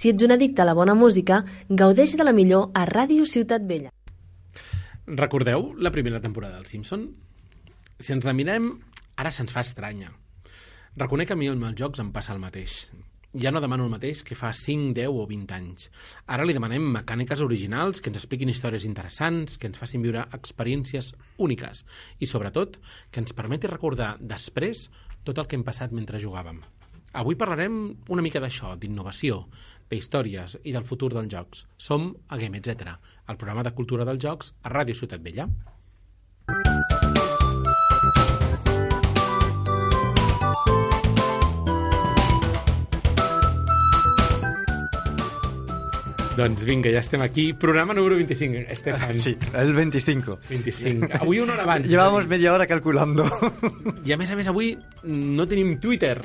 Si ets un addicte a la bona música, gaudeix de la millor a Ràdio Ciutat Vella. Recordeu la primera temporada del Simpson? Si ens la mirem, ara se'ns fa estranya. Reconec que a mi amb els jocs em passa el mateix. Ja no demano el mateix que fa 5, 10 o 20 anys. Ara li demanem mecàniques originals que ens expliquin històries interessants, que ens facin viure experiències úniques i, sobretot, que ens permeti recordar després tot el que hem passat mentre jugàvem. Avui parlarem una mica d'això, d'innovació, d'històries i del futur dels jocs. Som a Game Etc., el programa de cultura dels jocs a Ràdio Ciutat Vella. Doncs vinga, ja estem aquí. Programa número 25, Estefan. Sí, el 25. 25. Avui una hora abans. Llevamos media hora calculando. I a més a més avui no tenim Twitter.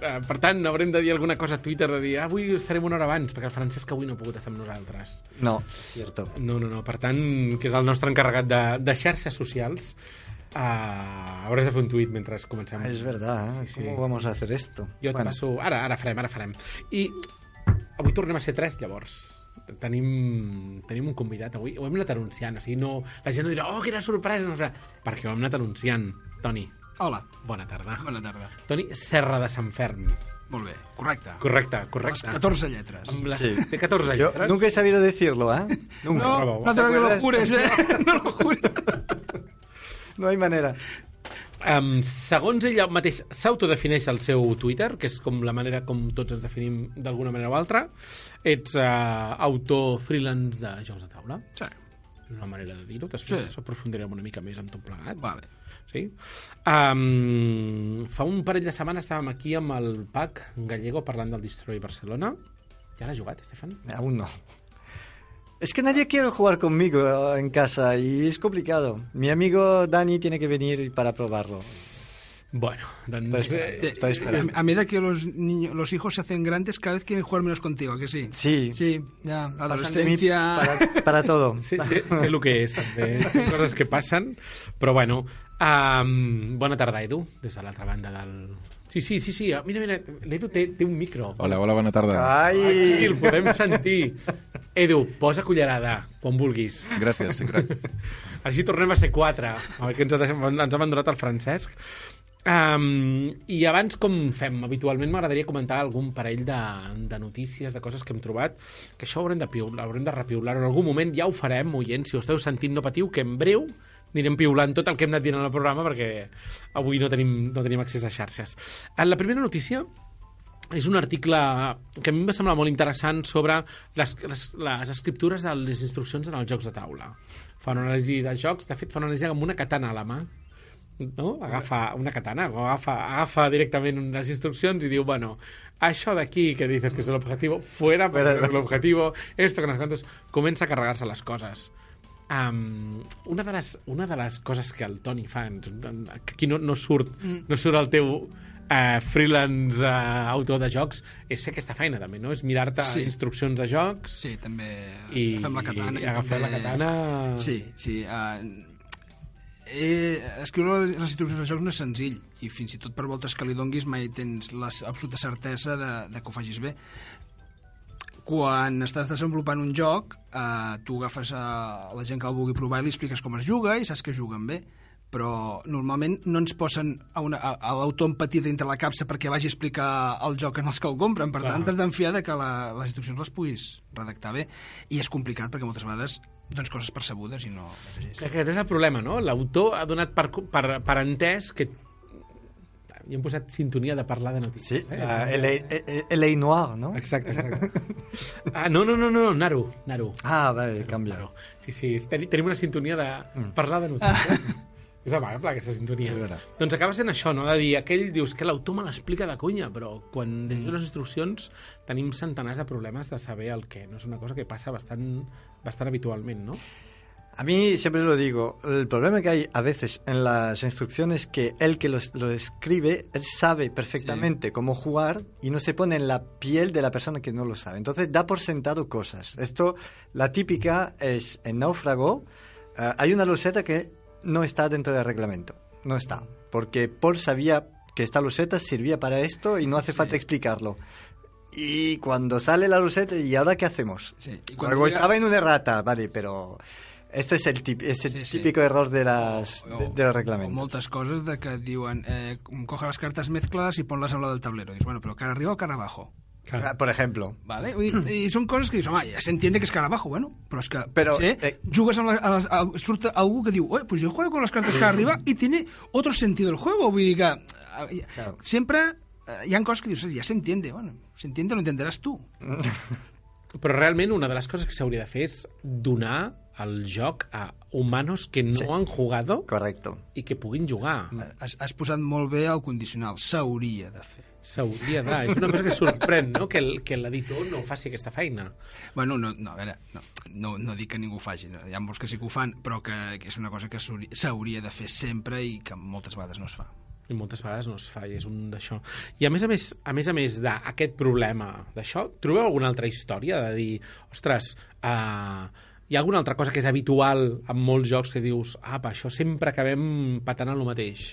Eh, Per tant, haurem de dir alguna cosa a Twitter, de dir ah, avui estarem una hora abans, perquè el Francesc avui no ha pogut estar amb nosaltres. No, cierto. No, no, no. Per tant, que és el nostre encarregat de, de xarxes socials, uh, hauràs de fer un tuit mentre comencem. Es verdad, ¿eh? Sí, sí. ¿Cómo vamos a hacer esto? Jo et Bueno, passo... Ara, ara farem, ara farem. I avui tornem a ser tres, llavors. Tenim, tenim un convidat avui. Ho hem anat anunciant, o sigui, no... La gent no dirà, oh, quina sorpresa! No, sé, perquè ho hem anat anunciant. Toni, Hola, bona tarda. bona tarda. Toni Serra de Sant Ferm. Molt bé, correcte. Correcte, Les correcte. 14 lletres. Amb la... Sí. Té 14 Yo lletres. nunca he sabido decirlo, ¿eh? Nunca. No, no te ¿Te lo jures, eh? No lo jures. No hay manera. Um, segons ella mateix s'autodefineix el seu Twitter, que és com la manera com tots ens definim d'alguna manera o altra, ets uh, autor freelance de jocs de taula. Sí, És una manera de dir-ho. Després Sí. sí. aprofundirem una mica més amb tot plegat. vale. Sí? Um, fa un parell de setmanes estàvem aquí amb el Pac Gallego parlant del Destroy Barcelona. Ja l'has jugat, Estefan? Aún no. Es que nadie quiere jugar conmigo en casa y es complicado. Mi amigo Dani tiene que venir para probarlo. Bueno, doncs... Pues, eh, Te- Estoy esperando. A medida que los niños, los hijos se hacen grandes, cada vez quieren jugar menos contigo, ¿a que sí? Sí. Sí, ya, Pasan mí adolescencia... para, para todo. Sí, sí, sé el que és, també. Són coses que passen, però bueno. Um, bona tarda, Edu, des de l'altra banda del... Sí, sí, sí, sí. Mira, mira, l'Edu té, té un micro. Hola, hola, bona tarda. Ai! Aquí el podem sentir. Edu, posa cullerada, quan vulguis. Gràcies, crac. Així tornem a ser quatre, el que ens ha, deixat, ens ha abandonat el Francesc. Um, I abans, com fem habitualment, m'agradaria comentar algun parell de, de notícies, de coses que hem trobat, que això haurem de, piular, haurem de repiular en algun moment, ja ho farem, oients, si ho esteu sentint no patiu, que en breu anirem piulant tot el que hem anat dient en el programa perquè avui no tenim, no tenim accés a xarxes. Eh, La primera notícia és un article que a mi em va semblar molt interessant sobre les, les, les escriptures de les instruccions en els jocs de taula. Fa una anàlisi de jocs, de fet fa una anàlisi amb una katana a la mà, no? agafa una katana, o agafa, agafa directament unes instruccions i diu, bueno, això d'aquí que dices que és l'objectiu, fuera, Fuera. l'objectiu, esto que no sé quantos, comença a carregar-se les coses. Um, una, de les, una de les coses que el Toni fa, que aquí no, no, surt, no surt el teu uh, freelance uh, autor de jocs, és fer aquesta feina també, no? És mirar-te Sí. instruccions de jocs Sí, també i, agafem la katana. i agafar la també- katana... Sí, sí. Uh, eh, escriure les instruccions de jocs no és senzill i fins i tot per voltes que li donguis mai tens la absoluta certesa de, de que ho facis bé quan estàs desenvolupant un joc eh, tu agafes a la gent que el vulgui provar i li expliques com es juga i saps que juguen bé però normalment no ens posen a, una, a, a l'autor empatia dintre la capsa perquè vagi a explicar el joc en els que el compren. Per Clar. tant, t'has d'enfiar de que la, les instruccions les puguis redactar bé. I és complicat perquè moltes vegades dones coses percebudes i no Aquest és el problema, no? L'autor ha donat per, per, per entès que i hem posat sintonia de parlar de Sí, notícies. la L.A. Noir, ¿no? Exacte, exacte. ah, no, no, no, no, Naru, Naru. Ah, vale, cambia. Naru. Sí, sí, ten- tenim una sintonia de Mm. parlar de notícies. és amable, aquesta sintonia. Doncs acaba sent això, no? De dir, aquell dius que l'autor me l'explica de conya, però quan llegim les instruccions tenim centenars de problemes de saber el què. No és una cosa que passa bastant, bastant habitualment, no? A mí siempre lo digo, el problema que hay a veces en las instrucciones es que el que los- lo, escribe, él sabe perfectamente cómo jugar y no se pone en la piel de la persona que no lo sabe. Entonces da por sentado cosas. Esto, la típica es en Náufrago, eh, hay una loseta que no está dentro del reglamento. No está. Porque Paul sabía que esta loseta servía para esto y no hace falta explicarlo. y cuando sale la ruleta, ¿y ahora qué hacemos? Sí, y cuando llega- estaba en una errata, vale, pero este es el, tip- es el Sí, sí. típico error de las, O- de, de los o reglamentos. moltes coses de que diuen eh, coge les cartes, mezclas i pon-les a la del tablero. Dius, bueno, però cara arriba o cara abajo? Clar. Ah, Por ejemplo. Vale? I, I són coses que dius, home, ja s'entiende que és cara abajo, bueno, però és que Però, sé, eh, jugues a les, a, surt algú que diu, oye, pues yo juego con las cartas cara arriba y tiene otro sentido el juego, vull dir que eh, Claro. sempre eh, hi ha coses que dius, ja s'entiende, bueno, s'entiende, lo entenderàs tu. Però realment una de les coses que s'hauria de fer és donar el joc a humanos que no Sí. han jugado Correcto. i que puguin jugar. Has, has posat molt bé el condicional, s'hauria de fer. S'hauria de... És una cosa que sorprèn, no?, que el- que l'editor no faci aquesta feina. Bueno, no, no, a veure, no, no, no dic que ningú ho faci, no? hi ha molts que sí que ho fan, però que, que és una cosa que s'hauria- de fer sempre i que moltes vegades no es fa. i moltes vegades no es fa, i és un d'això. I a més a més, a més a més d'aquest problema d'això, trobeu alguna altra història de dir, ostres, uh, hi ha alguna altra cosa que és habitual en molts jocs que dius, apa, això sempre acabem patant el mateix?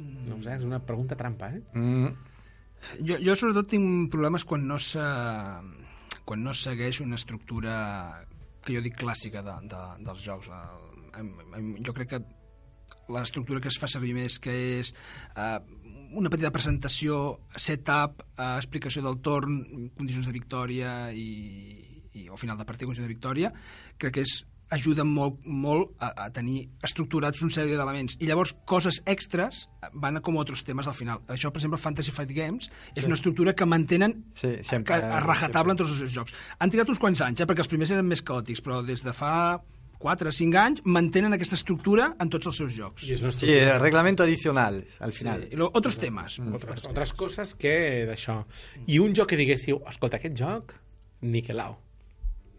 No sé, és una pregunta trampa, eh? Mm, Jo, jo sobretot tinc problemes quan no se, quan no segueix una estructura que jo dic clàssica de, de, dels jocs. Jo crec que l'estructura que es fa servir més que és eh, una petita presentació, setup, eh, explicació del torn, condicions de victòria i, i o final de partida, condicions de victòria, crec que és ajuda molt, molt a, a tenir estructurats un sèrie d'elements. I llavors, coses extres van a com altres temes al final. Això, per exemple, Fantasy Fight Games és una estructura que mantenen Sí, sempre, a rajatabla en sempre. tots els seus jocs. Han trigat uns quants anys, eh, perquè els primers eren més caòtics, però des de fa 4 o 5 anys mantenen aquesta estructura en tots els seus jocs. I és una Sí, el reglamento adicional, al final. Sí, i lo, otros temes. Altres, altres coses que d'això. I un joc que diguéssiu, escolta, aquest joc, Niquelau.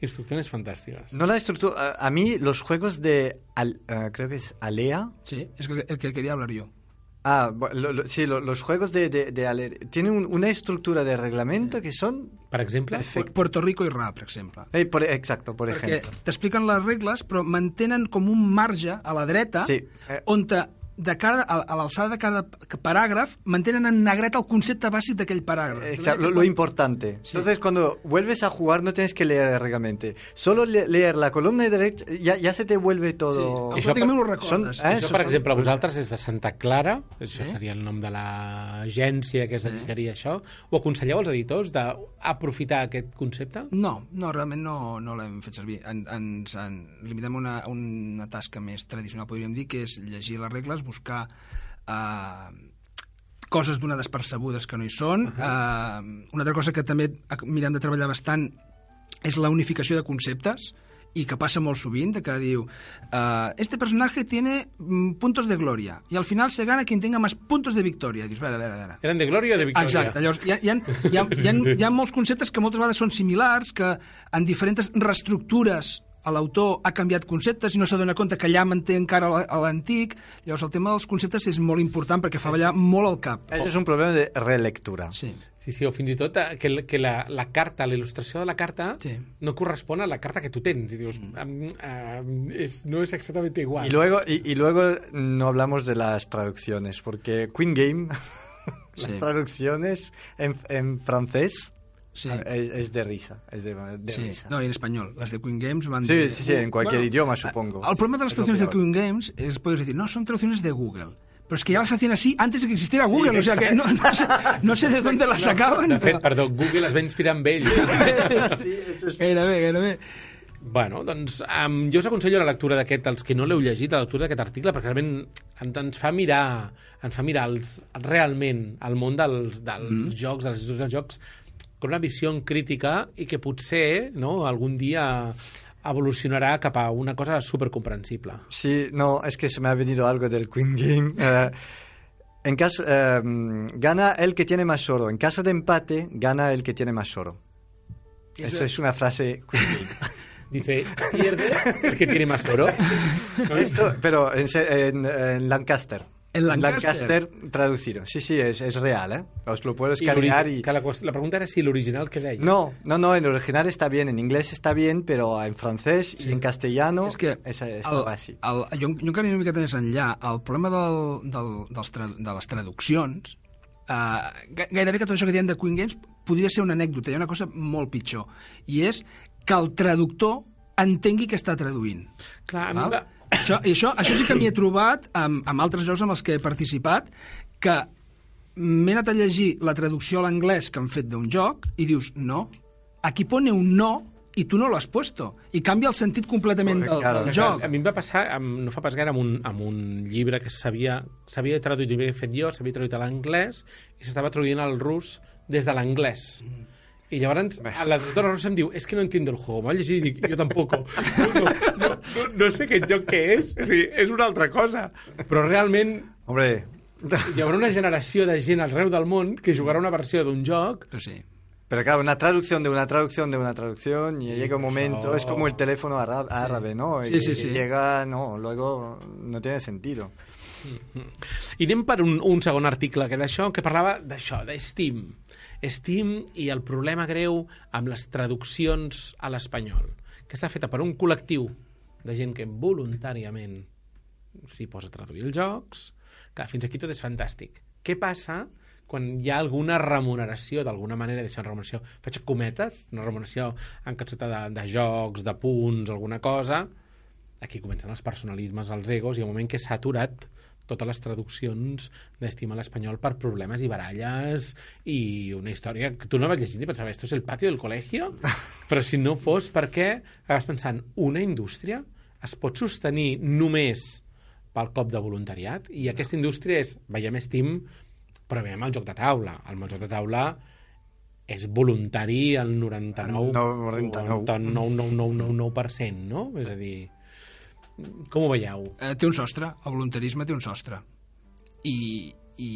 Instrucciones fantàstiques. No la estructura. A, mí, los juegos de. Al- eh, creo que es Alea. Sí, és el que, quería hablar yo. Ah, lo- lo- sí, lo- los juegos de, de, de Alea. Tienen un- una estructura de reglamento que son. Per exemple, Pu- Puerto Rico i Ra, per exemple. Eh, por- exacto, por Perquè ejemplo. t'expliquen les regles, però mantenen com un marge a la dreta Sí, eh. on te, de cada, a, a l'alçada de cada paràgraf mantenen en negret el concepte bàsic d'aquell paràgraf. Exacto, lo, lo importante. Sí. Entonces, cuando vuelves a jugar, no tienes que leer el reglamento. Solo le- leer la columna de derecha, ya, ya se te vuelve todo. Sí, Això pràcticament ho Son, recordes. eh, Això, per exemple, vosaltres des de Santa Clara, això seria el nom de l'agència que es Sí. dedicaria a això, ho aconselleu als editors d'aprofitar aquest concepte? No, no, realment no, no l'hem fet servir. En, ens en limitem a una, una tasca més tradicional, podríem dir, que és llegir les regles, buscar eh, coses donades percebudes que no hi són. Uh -huh. eh, una altra cosa que també mirem de treballar bastant és la unificació de conceptes i que passa molt sovint, de que diu eh, este personaje tiene mm, puntos de gloria y al final se gana quien tenga más puntos de victoria. Dius, a veure, a veure, a veure. Eren de Glòria o de Victòria? Exacte, llavors hi ha, hi, ha, hi, ha, hi, ha, hi ha molts conceptes que moltes vegades són similars, que en diferents reestructures l'autor ha canviat conceptes i no s'adona compte que allà manté encara l'antic. Llavors el tema dels conceptes és molt important perquè fa ballar molt el cap. Eso es un problema de relectura. Sí. Sí, sí, o fins i tot eh, que, la- que la, la carta, la il·lustració de la carta Sí. no correspon a la carta que tu tens. I dius, mm. uh, és, no és exactament igual. Y luego, y, y luego no hablamos de las traducciones, porque Queen Game, las Sí. traducciones en, en francés Sí. es, es de risa. Es de, de Sí, risa. no, y en español. Las de Queen Games van Sí, de- sí, sí, en cualquier idioma, supongo. El problema de las traducciones de. Queen Games es, puedes decir, no, son traducciones de Google. Pero es que ya las hacían así antes de que existiera Google, o sea que no, no, sé, no sé de dónde las sacaban. De fet, però- perdó, Google es va inspirar en ell. Sí, eso es- Gairebé, gairebé. Bueno, doncs um, jo us aconsello la lectura d'aquest, els que no l'heu llegit, la lectura d'aquest article, perquè realment ens, ens fa mirar, ens fa mirar els, realment el món dels, dels mm. jocs, dels instituts dels jocs, con una visió crítica i que potser no, algun dia evolucionarà cap a una cosa supercomprensible. Sí, no, es que se me ha venido algo del Queen Game. Eh, en caso, eh, gana el que tiene más oro. En caso de empate, gana el que tiene más oro. Eso es una frase Queen Game. Dice, pierde el que tiene más oro. Esto, pero en, en- en Lancaster. En Lancaster. traducido. Sí, sí, es, es real, ¿eh? Os lo puedo I escanear l'ori- y... la, la pregunta era si l'original que deia. No, no, no, en original está bien, en inglés está bien, pero en francés y en castellano És que esa- el, estaba así. el, jo, jo encara una miqueta més enllà. El problema del, del, dels tra, de les traduccions Uh, gairebé que tot això que diem de Queen Games podria ser una anècdota, hi ha una cosa molt pitjor, i és que el traductor entengui que està traduint. Clar, a mi? Això, i això, això sí que m'hi he trobat amb, amb altres jocs amb els que he participat, que m'he anat a llegir la traducció a l'anglès que han fet d'un joc i dius, no, aquí pone un no i tu no l'has puesto. I canvia el sentit completament del, del joc. A mi em va passar, amb, no fa pas gaire, amb un, amb un llibre que s'havia traduït, l'havia fet jo, s'havia traduït a l'anglès i s'estava traduint al rus des de l'anglès. I llavors a la traductora russa em diu és que no entiendo el juego. M'ho llegit i dic, jo tampoc. No, no, no, no, sé aquest joc què és. O sigui, és una altra cosa. Però realment Hombre, hi haurà una generació de gent arreu del món que jugarà una versió d'un joc Però sí. pero claro, una traducción de una traducción de una traducción y llega un momento, eso- es como el teléfono ára- árabe, ¿no? Sí, Y- sí, y sí. Llega, no, luego no tiene sentido. I anem per un, un segon article que d'això, que parlava d'això, de Steam. Steam i el problema greu amb les traduccions a l'espanyol, que està feta per un col·lectiu de gent que voluntàriament s'hi posa a traduir els jocs. Clar, fins aquí tot és fantàstic. Què passa quan hi ha alguna remuneració, d'alguna manera, deixa remuneració, faig cometes, una remuneració en cansota de, de jocs, de punts, alguna cosa, aquí comencen els personalismes, els egos, i al moment que s'ha aturat totes les traduccions d'estima l'espanyol per problemes i baralles i una història que tu no vas llegint i pensaves, esto es el patio del colegio? Però si no fos perquè acabes pensant, una indústria es pot sostenir només pel cop de voluntariat i aquesta indústria és, veiem Steam però veiem el joc de taula el joc de taula és voluntari al 99 El 99. 99,999%, no? És a dir, com ho veieu? Eh, té un sostre, el voluntarisme té un sostre. I, i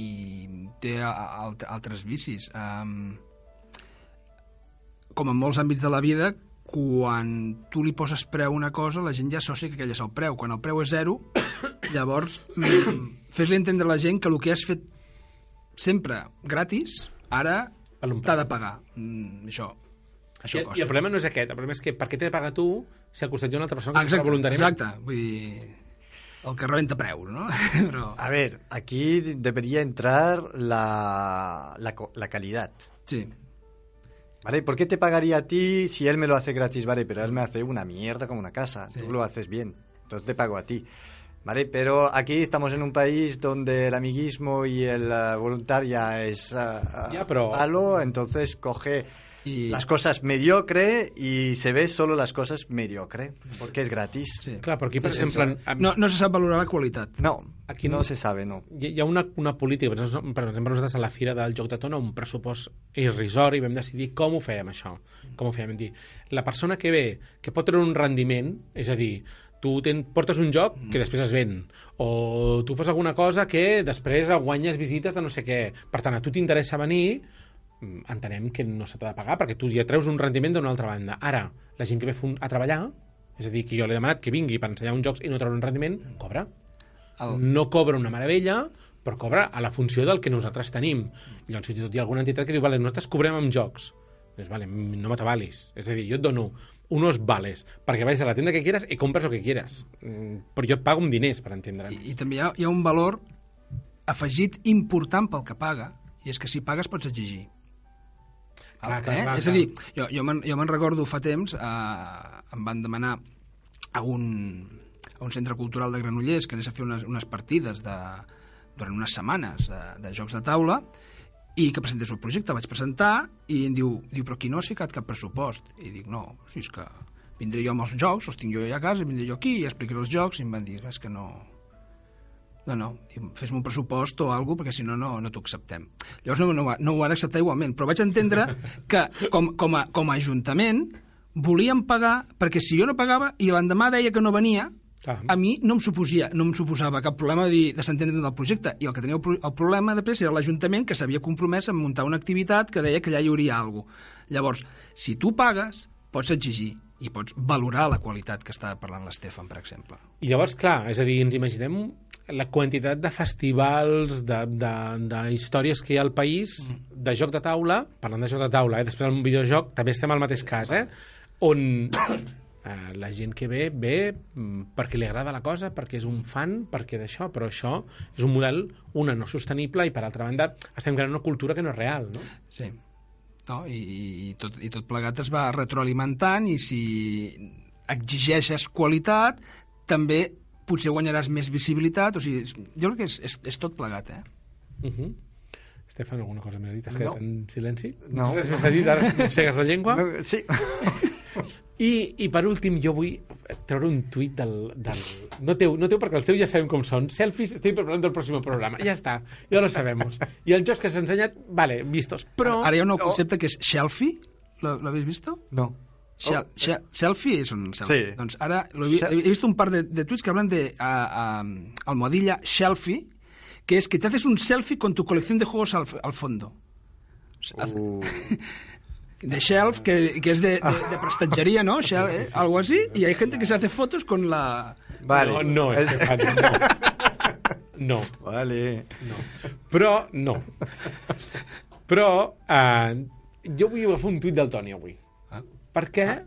té alt- altres vicis. Um, com en molts àmbits de la vida, quan tu li poses preu a una cosa, la gent ja associa que aquell és el preu. Quan el preu és zero, llavors mm, fes-li entendre a la gent que el que has fet sempre gratis, ara t'ha de pagar. Mm, això, això I, I costa. el problema no és aquest, el problema és que per què t'he de pagar tu si al costat hi ha una altra persona que exacte, fa voluntàriament? exacte. Vull dir, el que rebenta preus, no? Però, A ver, aquí debería entrar la, la, la calidad. sí. ¿Vale? ¿Por qué te pagaría a ti si él me lo hace gratis? Vale, pero él me hace una mierda como una casa. Sí. Tú lo haces bien. Entonces te pago a ti. ¿Vale? Pero aquí estamos en un país donde el amiguismo y el eh, voluntaria es eh, Ya, pero- malo, entonces coge Y- las cosas mediocre y se ve solo las cosas mediocre, porque es gratis. sí. Clar, però aquí, per Sí, exemple... No, no se sap valorar la qualitat. No, Aquí no, no- se sabe, no. hi ha una, una política, per exemple, nosaltres a la Fira del Joc de Tona, un pressupost irrisori, vam decidir com ho fèiem, això. Com ho fèiem? Vam dir, la persona que ve, que pot treure un rendiment, és a dir, tu ten, portes un joc que després es ven, o tu fas alguna cosa que després guanyes visites de no sé què. Per tant, a tu t'interessa venir, entenem que no se t'ha de pagar perquè tu ja treus un rendiment d'una altra banda. Ara, la gent que ve a treballar, és a dir, que jo l'he demanat que vingui per ensenyar uns jocs i no treure un rendiment, cobra El, no cobra una meravella, però cobra a la funció del que nosaltres tenim. I llavors, fins i tot hi ha alguna entitat que diu, vale, nosaltres cobrem amb jocs. Dius, vale, mm, no m'atavalis. És a dir, jo et dono unos vales perquè vagis a la tienda que quieras i compres el que quieras. Mm, Però jo et pago amb diners, per entendre'ns. i, I també hi ha, hi ha un valor afegit important pel que paga, i és que si pagues pots exigir. Clar, Eh? clar, clar, és a dir, jo, jo me'n me'n recordo fa temps, eh, em van demanar a un, a un centre cultural de Granollers que anés a fer unes, unes partides de, durant unes setmanes de, de jocs de taula i que presentés el projecte. Vaig presentar i em diu, diu però aquí no has ficat cap pressupost. I dic, no, si és que vindré jo amb els jocs, els tinc jo ja a casa, vindré jo aquí i explicaré els jocs, i em van dir, és que no... No, no, fes-me un pressupost o alguna perquè si no, no, no t'ho acceptem. Llavors no, no, no ho van acceptar igualment, però vaig entendre que com, com, a, com a ajuntament volien pagar, perquè si jo no pagava i l'endemà deia que no venia, Clar. a mi no em, suposia, no em suposava cap problema de, de s'entendre del projecte. I el que tenia el, el problema després era l'Ajuntament que s'havia compromès a muntar una activitat que deia que allà hi hauria alguna cosa. Llavors, si tu pagues, pots exigir i pots valorar la qualitat que està parlant l'Estefan, per exemple. I llavors, clar, és a dir, ens imaginem la quantitat de festivals, de, de, de històries que hi ha al país, de joc de taula, parlant de joc de taula, eh? després del videojoc, també estem al mateix cas, eh? on eh, la gent que ve, ve mm, perquè li agrada la cosa, perquè és un fan, perquè d'això, però això és un model, una, no sostenible, i per altra banda, estem creant una cultura que no és real, no? Sí. No? I, i, tot, I tot plegat es va retroalimentant i si exigeixes qualitat, també potser guanyaràs més visibilitat. O sigui, jo crec que és, és, és tot plegat, eh? Uh -huh. Estefan, alguna cosa més a dir? T'has No. quedat en silenci? No. Res més a dir? Ara mossegues la llengua? No, sí. I, I per últim, jo vull treure un tuit del... del... No, teu, no teu, perquè els teus ja sabem com són. Selfies, estoy preparando el próximo programa. Ja està, ja lo sabemos. I els jocs que s'ha ensenyat, vale, vistos. Però... Ara hi ha un nou concepte que és selfie. ¿Lo, ¿Lo habéis visto? No. Shel- Oh. shel- selfie és un selfie. Sí. Doncs ara he, he visto un par de, de tweets que hablan de a, a, almohadilla selfie, que es que te haces un selfie con tu colección de juegos al, al fondo. Uh, De shelf, que, que es de, de, de prestatgería, ¿no? Shel- eh, Algo así. Y hay gente que se hace fotos con la... vale. No, no, El- Estefan, no. No, Vale. no. Però, no. Però, eh, jo vull agafar un tuit del Toni avui. Ah. Perquè,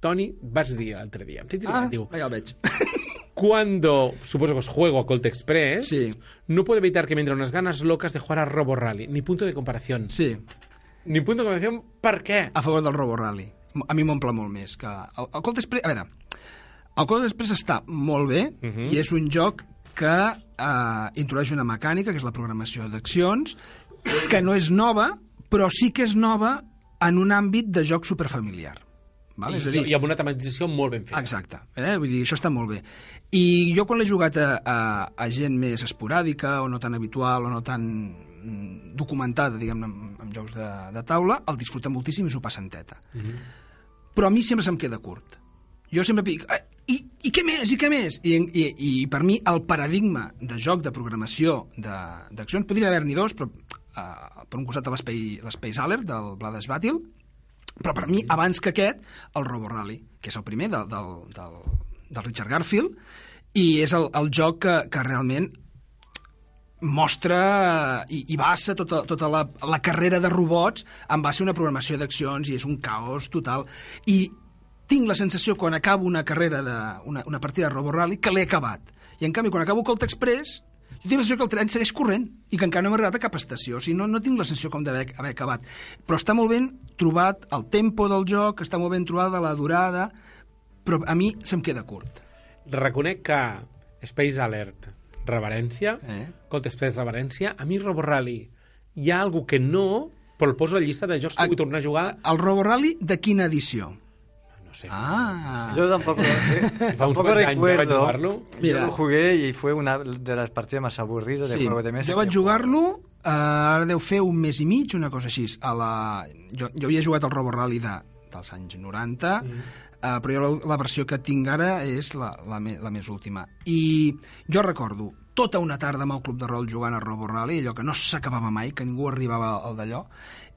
Toni, vas dir l'altre dia, em Ah, diu, ja el veig. cuando, suponso que os juego a Colt Express, Sí. no puedo evitar que me entren unas ganas locas de jugar a Robo Rally. Ni punto de comparación. Sí, Ni punto de comparación, per què? a favor del Robo Rally. A mi m'omple molt més que... El, el Colt Express... A veure, el Colt Express està molt bé Mhm. i és un joc que eh, introdueix una mecànica, que és la programació d'accions, que no és nova, però sí que és nova en un àmbit de joc superfamiliar. Val? I, és a dir, I amb una tematització molt ben feta. Exacte, eh? vull dir, això està molt bé. I jo quan l'he jugat a, a, a gent més esporàdica, o no tan habitual, o no tan mm, documentada, diguem en, en jocs de, de taula, el disfruta moltíssim i s'ho passa en teta. Mhm. Però a mi sempre se'm queda curt. Jo sempre dic, eh, i, i què més, i què més? I, i, I per mi el paradigma de joc de programació d'accions, podria haver-n'hi dos, però eh, per un costat l'espai Alert del Blades Battle, però per mi, abans que aquest, el Robo Rally, que és el primer del, del, del, del Richard Garfield, i és el, el joc que, que realment mostra i, i basa tota, tota la, la carrera de robots en base a una programació d'accions i és un caos total. I tinc la sensació, quan acabo una carrera, de, una, una partida de Robo Rally, que l'he acabat. I en canvi, quan acabo Colt Express, jo tinc la sensació que el tren segueix corrent i que encara no hem arribat a cap estació. O sigui, no, no tinc la sensació com d'haver haver acabat. Però està molt ben trobat el tempo del joc, està molt ben trobada la durada, però a mi se'm queda curt. Reconec que Space Alert, reverència, Eh? Colt Express, reverència, a mi Robo Rally hi ha algú que no, però el poso a la llista de jocs que Ah, vull tornar a jugar, El Robo Rally de quina edició? No sé, Ah, Yo tampoco, eh, tampoco recuerdo. jugar-lo. Mira. Yo lo jugué y fue una de las partidas más aburridas de sí. juego de mesa. Jo vaig jugar-lo, eh, ara deu fer un mes i mig, una cosa així. A la... jo, jo havia jugat al Robo Rally de, dels anys 90, mm. eh, però jo la, la versió que tinc ara és la, la, me, la més última. I jo recordo tota una tarda amb el club de rol jugant a Robo Rally, allò que no s'acabava mai, que ningú arribava al d'allò,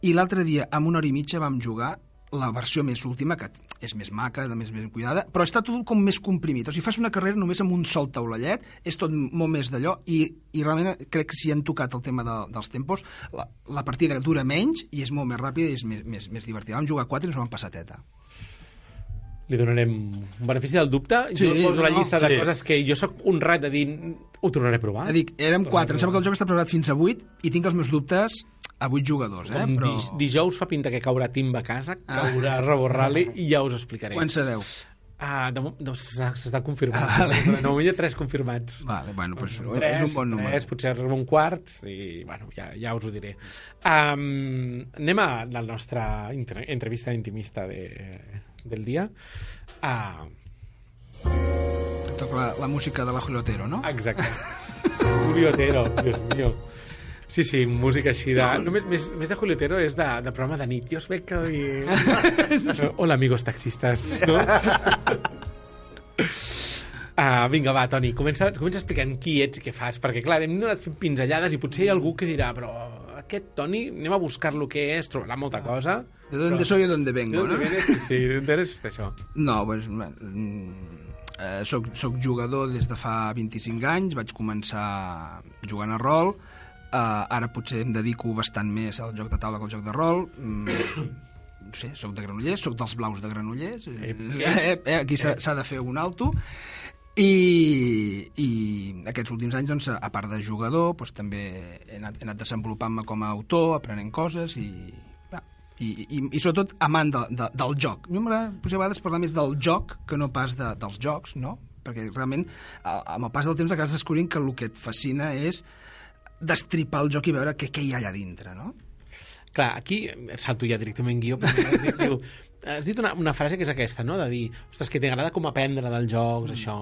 i l'altre dia, amb una hora i mitja, vam jugar la versió més última, que és més maca, de més ben cuidada, però està tot com més comprimit. O sigui, fas una carrera només amb un sol taulallet, és tot molt més d'allò, i, i realment crec que si han tocat el tema de, dels tempos, la, la partida dura menys i és molt més ràpida i és més, més, més divertida. Vam jugar quatre i ens ho vam passar teta. Li donarem un benefici del dubte. Sí, jo poso la no, llista de sí. coses que jo sóc un rat de dir ho tornaré a provar. Dic, érem quatre, em sembla que el joc està preparat fins a 8 i tinc els meus dubtes a 8 jugadors, eh? Però... dij dijous fa pinta que caurà Timba a casa, Ah. caurà Robo Rally i ja us explicaré. Quan sereu? Ah, de, de, s'està confirmant. Ah, vale. De moment hi ha tres confirmats. Vale, bueno, pues, Tres, és un bon número. Tres, potser un quart i, bueno, ja, ja us ho diré. Um, anem a la nostra entre, entrevista intimista de, del dia. Ah, Toca la, la música de la Julotero, no? exacte. Julio Otero, Dios mío. Sí, sí, música així de... Només, més, més de Julio Otero és de, de programa de nit. Jo us veig que... I... Hola, amigos taxistes. No? Ah, vinga, va, Toni, comença, comença explicant qui ets i què fas, perquè, clar, hem anat fent pinzellades i potser hi ha algú que dirà, però aquest Toni, anem a buscar lo que és, trobarà molta cosa. De dónde soy y dónde vengo, ¿De no? vienes? Sí, d'on eres? Això. No, pues, mm, eh, soc, soc jugador des de fa 25 anys, vaig començar jugant a rol, eh, ara potser em dedico bastant més al joc de taula que al joc de rol, mm, no sé, soc de Granollers, soc dels blaus de Granollers, eh, Eh, eh, eh, aquí s'ha de fer un alto, i, i aquests últims anys, doncs, a part de jugador, doncs, també he anat, he anat desenvolupant-me com a autor, aprenent coses i, i, i, i sobretot amant de, de, del joc. A mi m'agrada potser a vegades parlar més del joc que no pas de, dels jocs, no? Perquè realment, a- amb el pas del temps, acabes descobrint que el que et fascina és destripar el joc i veure què, què hi ha allà dintre, no? Clar, aquí salto ja directament guió, perquè diu, has dit una, una frase que és aquesta, no?, de dir, ostres, que t'agrada com aprendre dels jocs, Mm. això.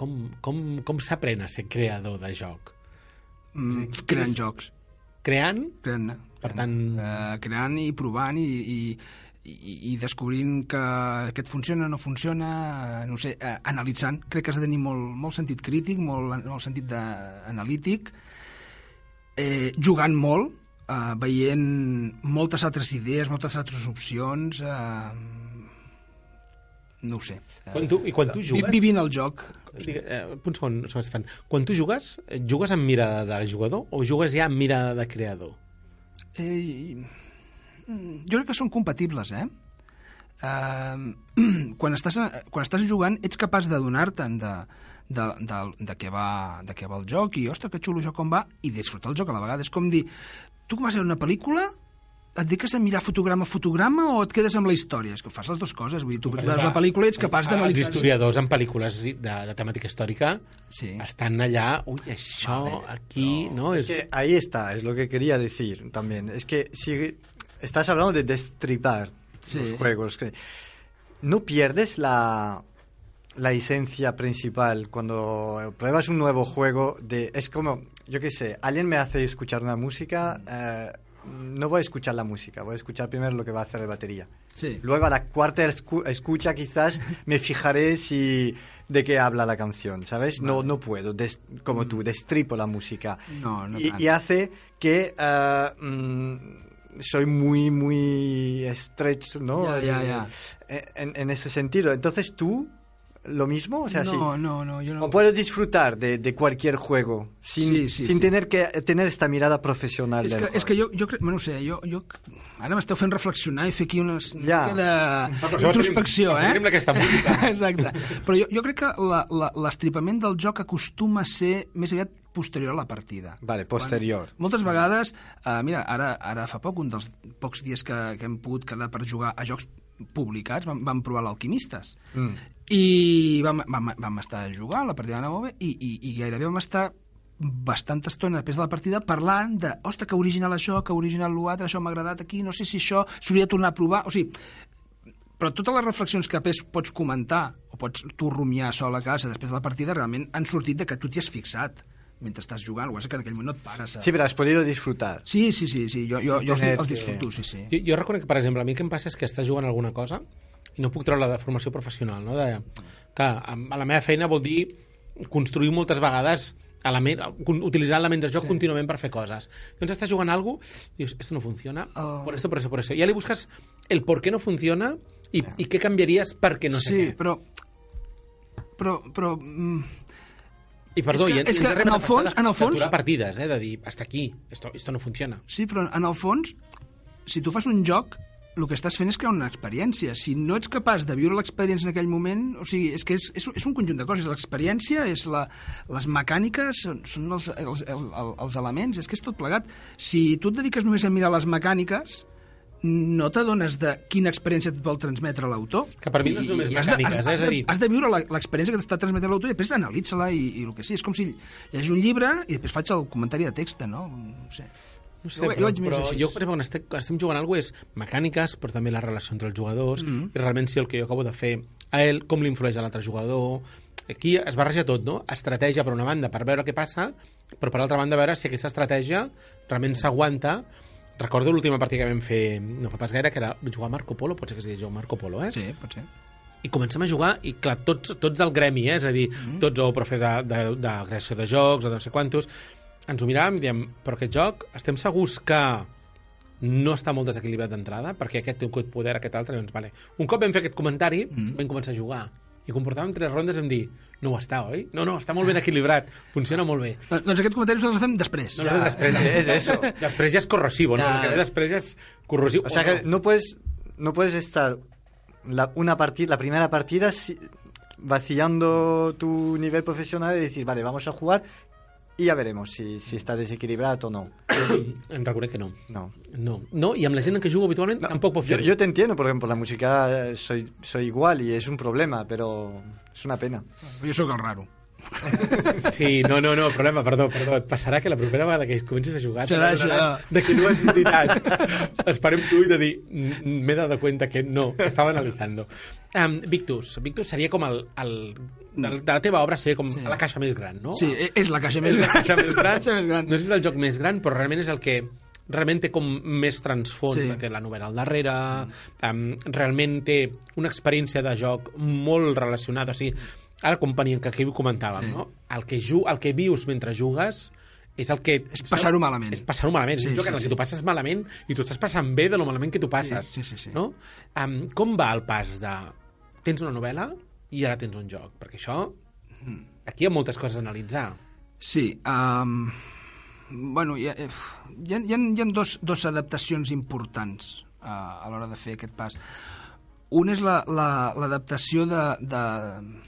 Com, com, com s'aprèn a ser creador de joc? Mm, creant jocs. Creant, Creant, Per tant- eh, creant i provant i, i, i, i descobrint que aquest funciona, no funciona, eh, no sé, eh, analitzant. Crec que has de tenir molt, molt sentit crític, molt, molt sentit de, analític, eh, jugant molt, eh, veient moltes altres idees, moltes altres opcions, eh, no ho sé. Eh, quan tu, i quan tu jugues... Vivint el joc. Digue- Eh, un segon, Estefan. Quan tu jugues, eh, jugues amb mirada de jugador o jugues ja amb mirada de creador? Eh, mm, jo crec que són compatibles, eh? Uh, quan, estàs, quan estàs jugant ets capaç d'adonar-te'n de, de, de, de, què va, de què va el joc i, ostres, que xulo això com va, i disfrutar el joc a la vegada. És com dir, tu que vas a una pel·lícula, et dediques a mirar fotograma a fotograma o et quedes amb la història? És que fas les dues coses. Vull dir, tu veus la pel·lícula i ets capaç Els d'analitzar... historiadors en pel·lícules de, de temàtica històrica Sí. estan allà, ui, això aquí, no? Es que ahí está, es lo que quería decir también. Es que si estás hablando de destripar Sí. los juegos, que no pierdes la, la esencia principal cuando pruebas un nuevo juego. De, es como, yo qué sé, alguien me hace escuchar una música, eh, no voy a escuchar la música, voy a escuchar primero lo que va a hacer la batería. Sí. Luego a la cuarta escu- escucha quizás me fijaré si de qué habla la canción, ¿sabes? No, no puedo, des- como tú, destripo la música. No, no y, y hace que eh, mm, soy muy, muy estrecho, ¿no? Ya. Eh, En, en ese sentido. Entonces tú, lo mismo, o sea, no, sí. no, no, yo no... O puedes disfrutar de, de cualquier juego sin, Sí, sí, sin sí. tener que tener esta mirada profesional. És del que, és juego. que jo, jo crec, bueno, no sé, jo, jo ara m'esteu fent reflexionar i fer aquí unes, una Ja. mica per de això introspecció, tenim- eh? tenim aquesta música. Exacte. Però jo, jo crec que l'estripament del joc acostuma a ser més aviat posterior a la partida. Vale, posterior. Quan, moltes vegades, eh, mira, ara, ara fa poc, un dels pocs dies que, que hem pogut quedar per jugar a jocs publicats, vam, vam provar l'Alquimistes. Mm. I vam, vam, vam estar jugant, la partida bé, i, i, i gairebé vam estar bastanta estona després de la partida parlant de, ostres, que original això, que original l'altre, això m'ha agradat aquí, no sé si això s'hauria de tornar a provar, o sigui, però totes les reflexions que després pots comentar o pots tu rumiar sol a casa després de la partida realment han sortit de que tu t'hi has fixat mentre estàs jugant, o és que en aquell moment no et pares a... Sí, pero has podido disfrutar. sí, sí, sí, sí. jo, jo, jo els, els que- disfruto, sí, sí. Jo, jo reconec que, per exemple, a mi que em passa és que estàs jugant alguna cosa i no puc treure de formació professional, no? De, que a a la meva feina vol dir construir moltes vegades element, utilitzar elements de joc sí. contínuament per fer coses. Llavors estàs jugant a alguna cosa, dius, esto no funciona, Oh. por esto, por eso, por eso. I ja li busques el por qué no funciona i, i què canviaries perquè no sé sí, què. però... Però, però... I perdó, és que- i és que en el fons- de- en el fons- partides, eh? de dir, hasta aquí, esto, esto no funciona. Sí, però en el fons, si tu fas un joc, el que estàs fent és crear una experiència. Si no ets capaç de viure l'experiència en aquell moment, o sigui, és que és, és, és un conjunt de coses. L'experiència, és la, les mecàniques, són, són els, els, els, els elements, és que és tot plegat. Si tu et dediques només a mirar les mecàniques, no t'adones de quina experiència et vol transmetre l'autor. Que per mi no és només i has de- mecàniques, has, eh? has, És a de, dir- has de viure la- l'experiència que t'està transmetent l'autor i després analitza-la i, i el que sí. És com si llegeix un llibre i després faig el comentari de text, no? No sé. No sé, Jo- jo però, més però jo, per exemple, estem, estem jugant alguna cosa és mecàniques, però també la relació entre els jugadors, mm -hmm. i realment si el que jo acabo de fer a ell, com l'influeix a l'altre jugador... Aquí es barreja tot, no? Estratègia per una banda per veure què passa, però per l'altra banda veure si aquesta estratègia realment s'aguanta. Recordo l'última partida que vam fer no fa pas gaire, que era jugar a Marco Polo, pot ser que es digui a Marco Polo, eh? Sí, pot ser. i comencem a jugar i clar, tots, tots del gremi, eh? és a dir, mm -hmm. tots o profes de, de, de creació de jocs o de no sé quantos ens ho miràvem i diem, però aquest joc estem segurs que no està molt desequilibrat d'entrada perquè aquest té un poder, aquest altre doncs, vale. un cop vam fer aquest comentari mm. vam començar a jugar i comportàvem tres rondes em dir no ho està, oi? No, no, està molt ben equilibrat funciona molt bé Doncs doncs aquest comentari nosaltres el fem després. no, no, després, es eso. després ja és corrosivo no? Ja. el que ve després ja és corrosiu O sea que no puedes no puedes estar la, una partida, la primera partida si- vaciando tu nivel profesional y decir, vale, vamos a jugar y ya veremos si, si está desequilibrado o no. Em reconec que no. No. No, no, i amb la gent que jugo habitualment No, tampoc pot yo, fer yo te entiendo, por ejemplo, la música eh, soy, soy igual y es un problema, pero es una pena. Jo sóc el raro. Sí, no, no, no, problema, perdó, perdó. Et passarà que la propera vegada que comencis a jugar... Serà això. De que no has editat. Esperem tu i de dir, "Mm, m'he dado cuenta que no, estava analitzando. Um, Victus, Victus seria com el, el de, de la teva obra seria com Sí. la caixa més gran, no? Sí, e- és la caixa més és la gran. caixa més gran. caixa més gran. No sé si és el joc més gran, però realment és el que realment té com més transfons, Sí. té la novel·la al darrere, um, realment té una experiència de joc molt relacionada, o sigui, ara com venien, que aquí ho comentàvem, Sí. no? El que, ju el que vius mentre jugues és el que... És passar-ho malament. És passar-ho malament. Sí, és un joc sí, en el sí. que tu passes malament i tu estàs passant bé de lo malament que tu passes. Sí, sí, sí, sí. No? Um, com va el pas de... Tens una novel·la i ara tens un joc? Perquè això... Hmm. Aquí hi ha moltes coses a analitzar. Sí, um, bueno, hi ha, eh, hi ha, hi ha, hi ha dos, dos adaptacions importants uh, a l'hora de fer aquest pas. Un és la- la- l'adaptació la, de, de,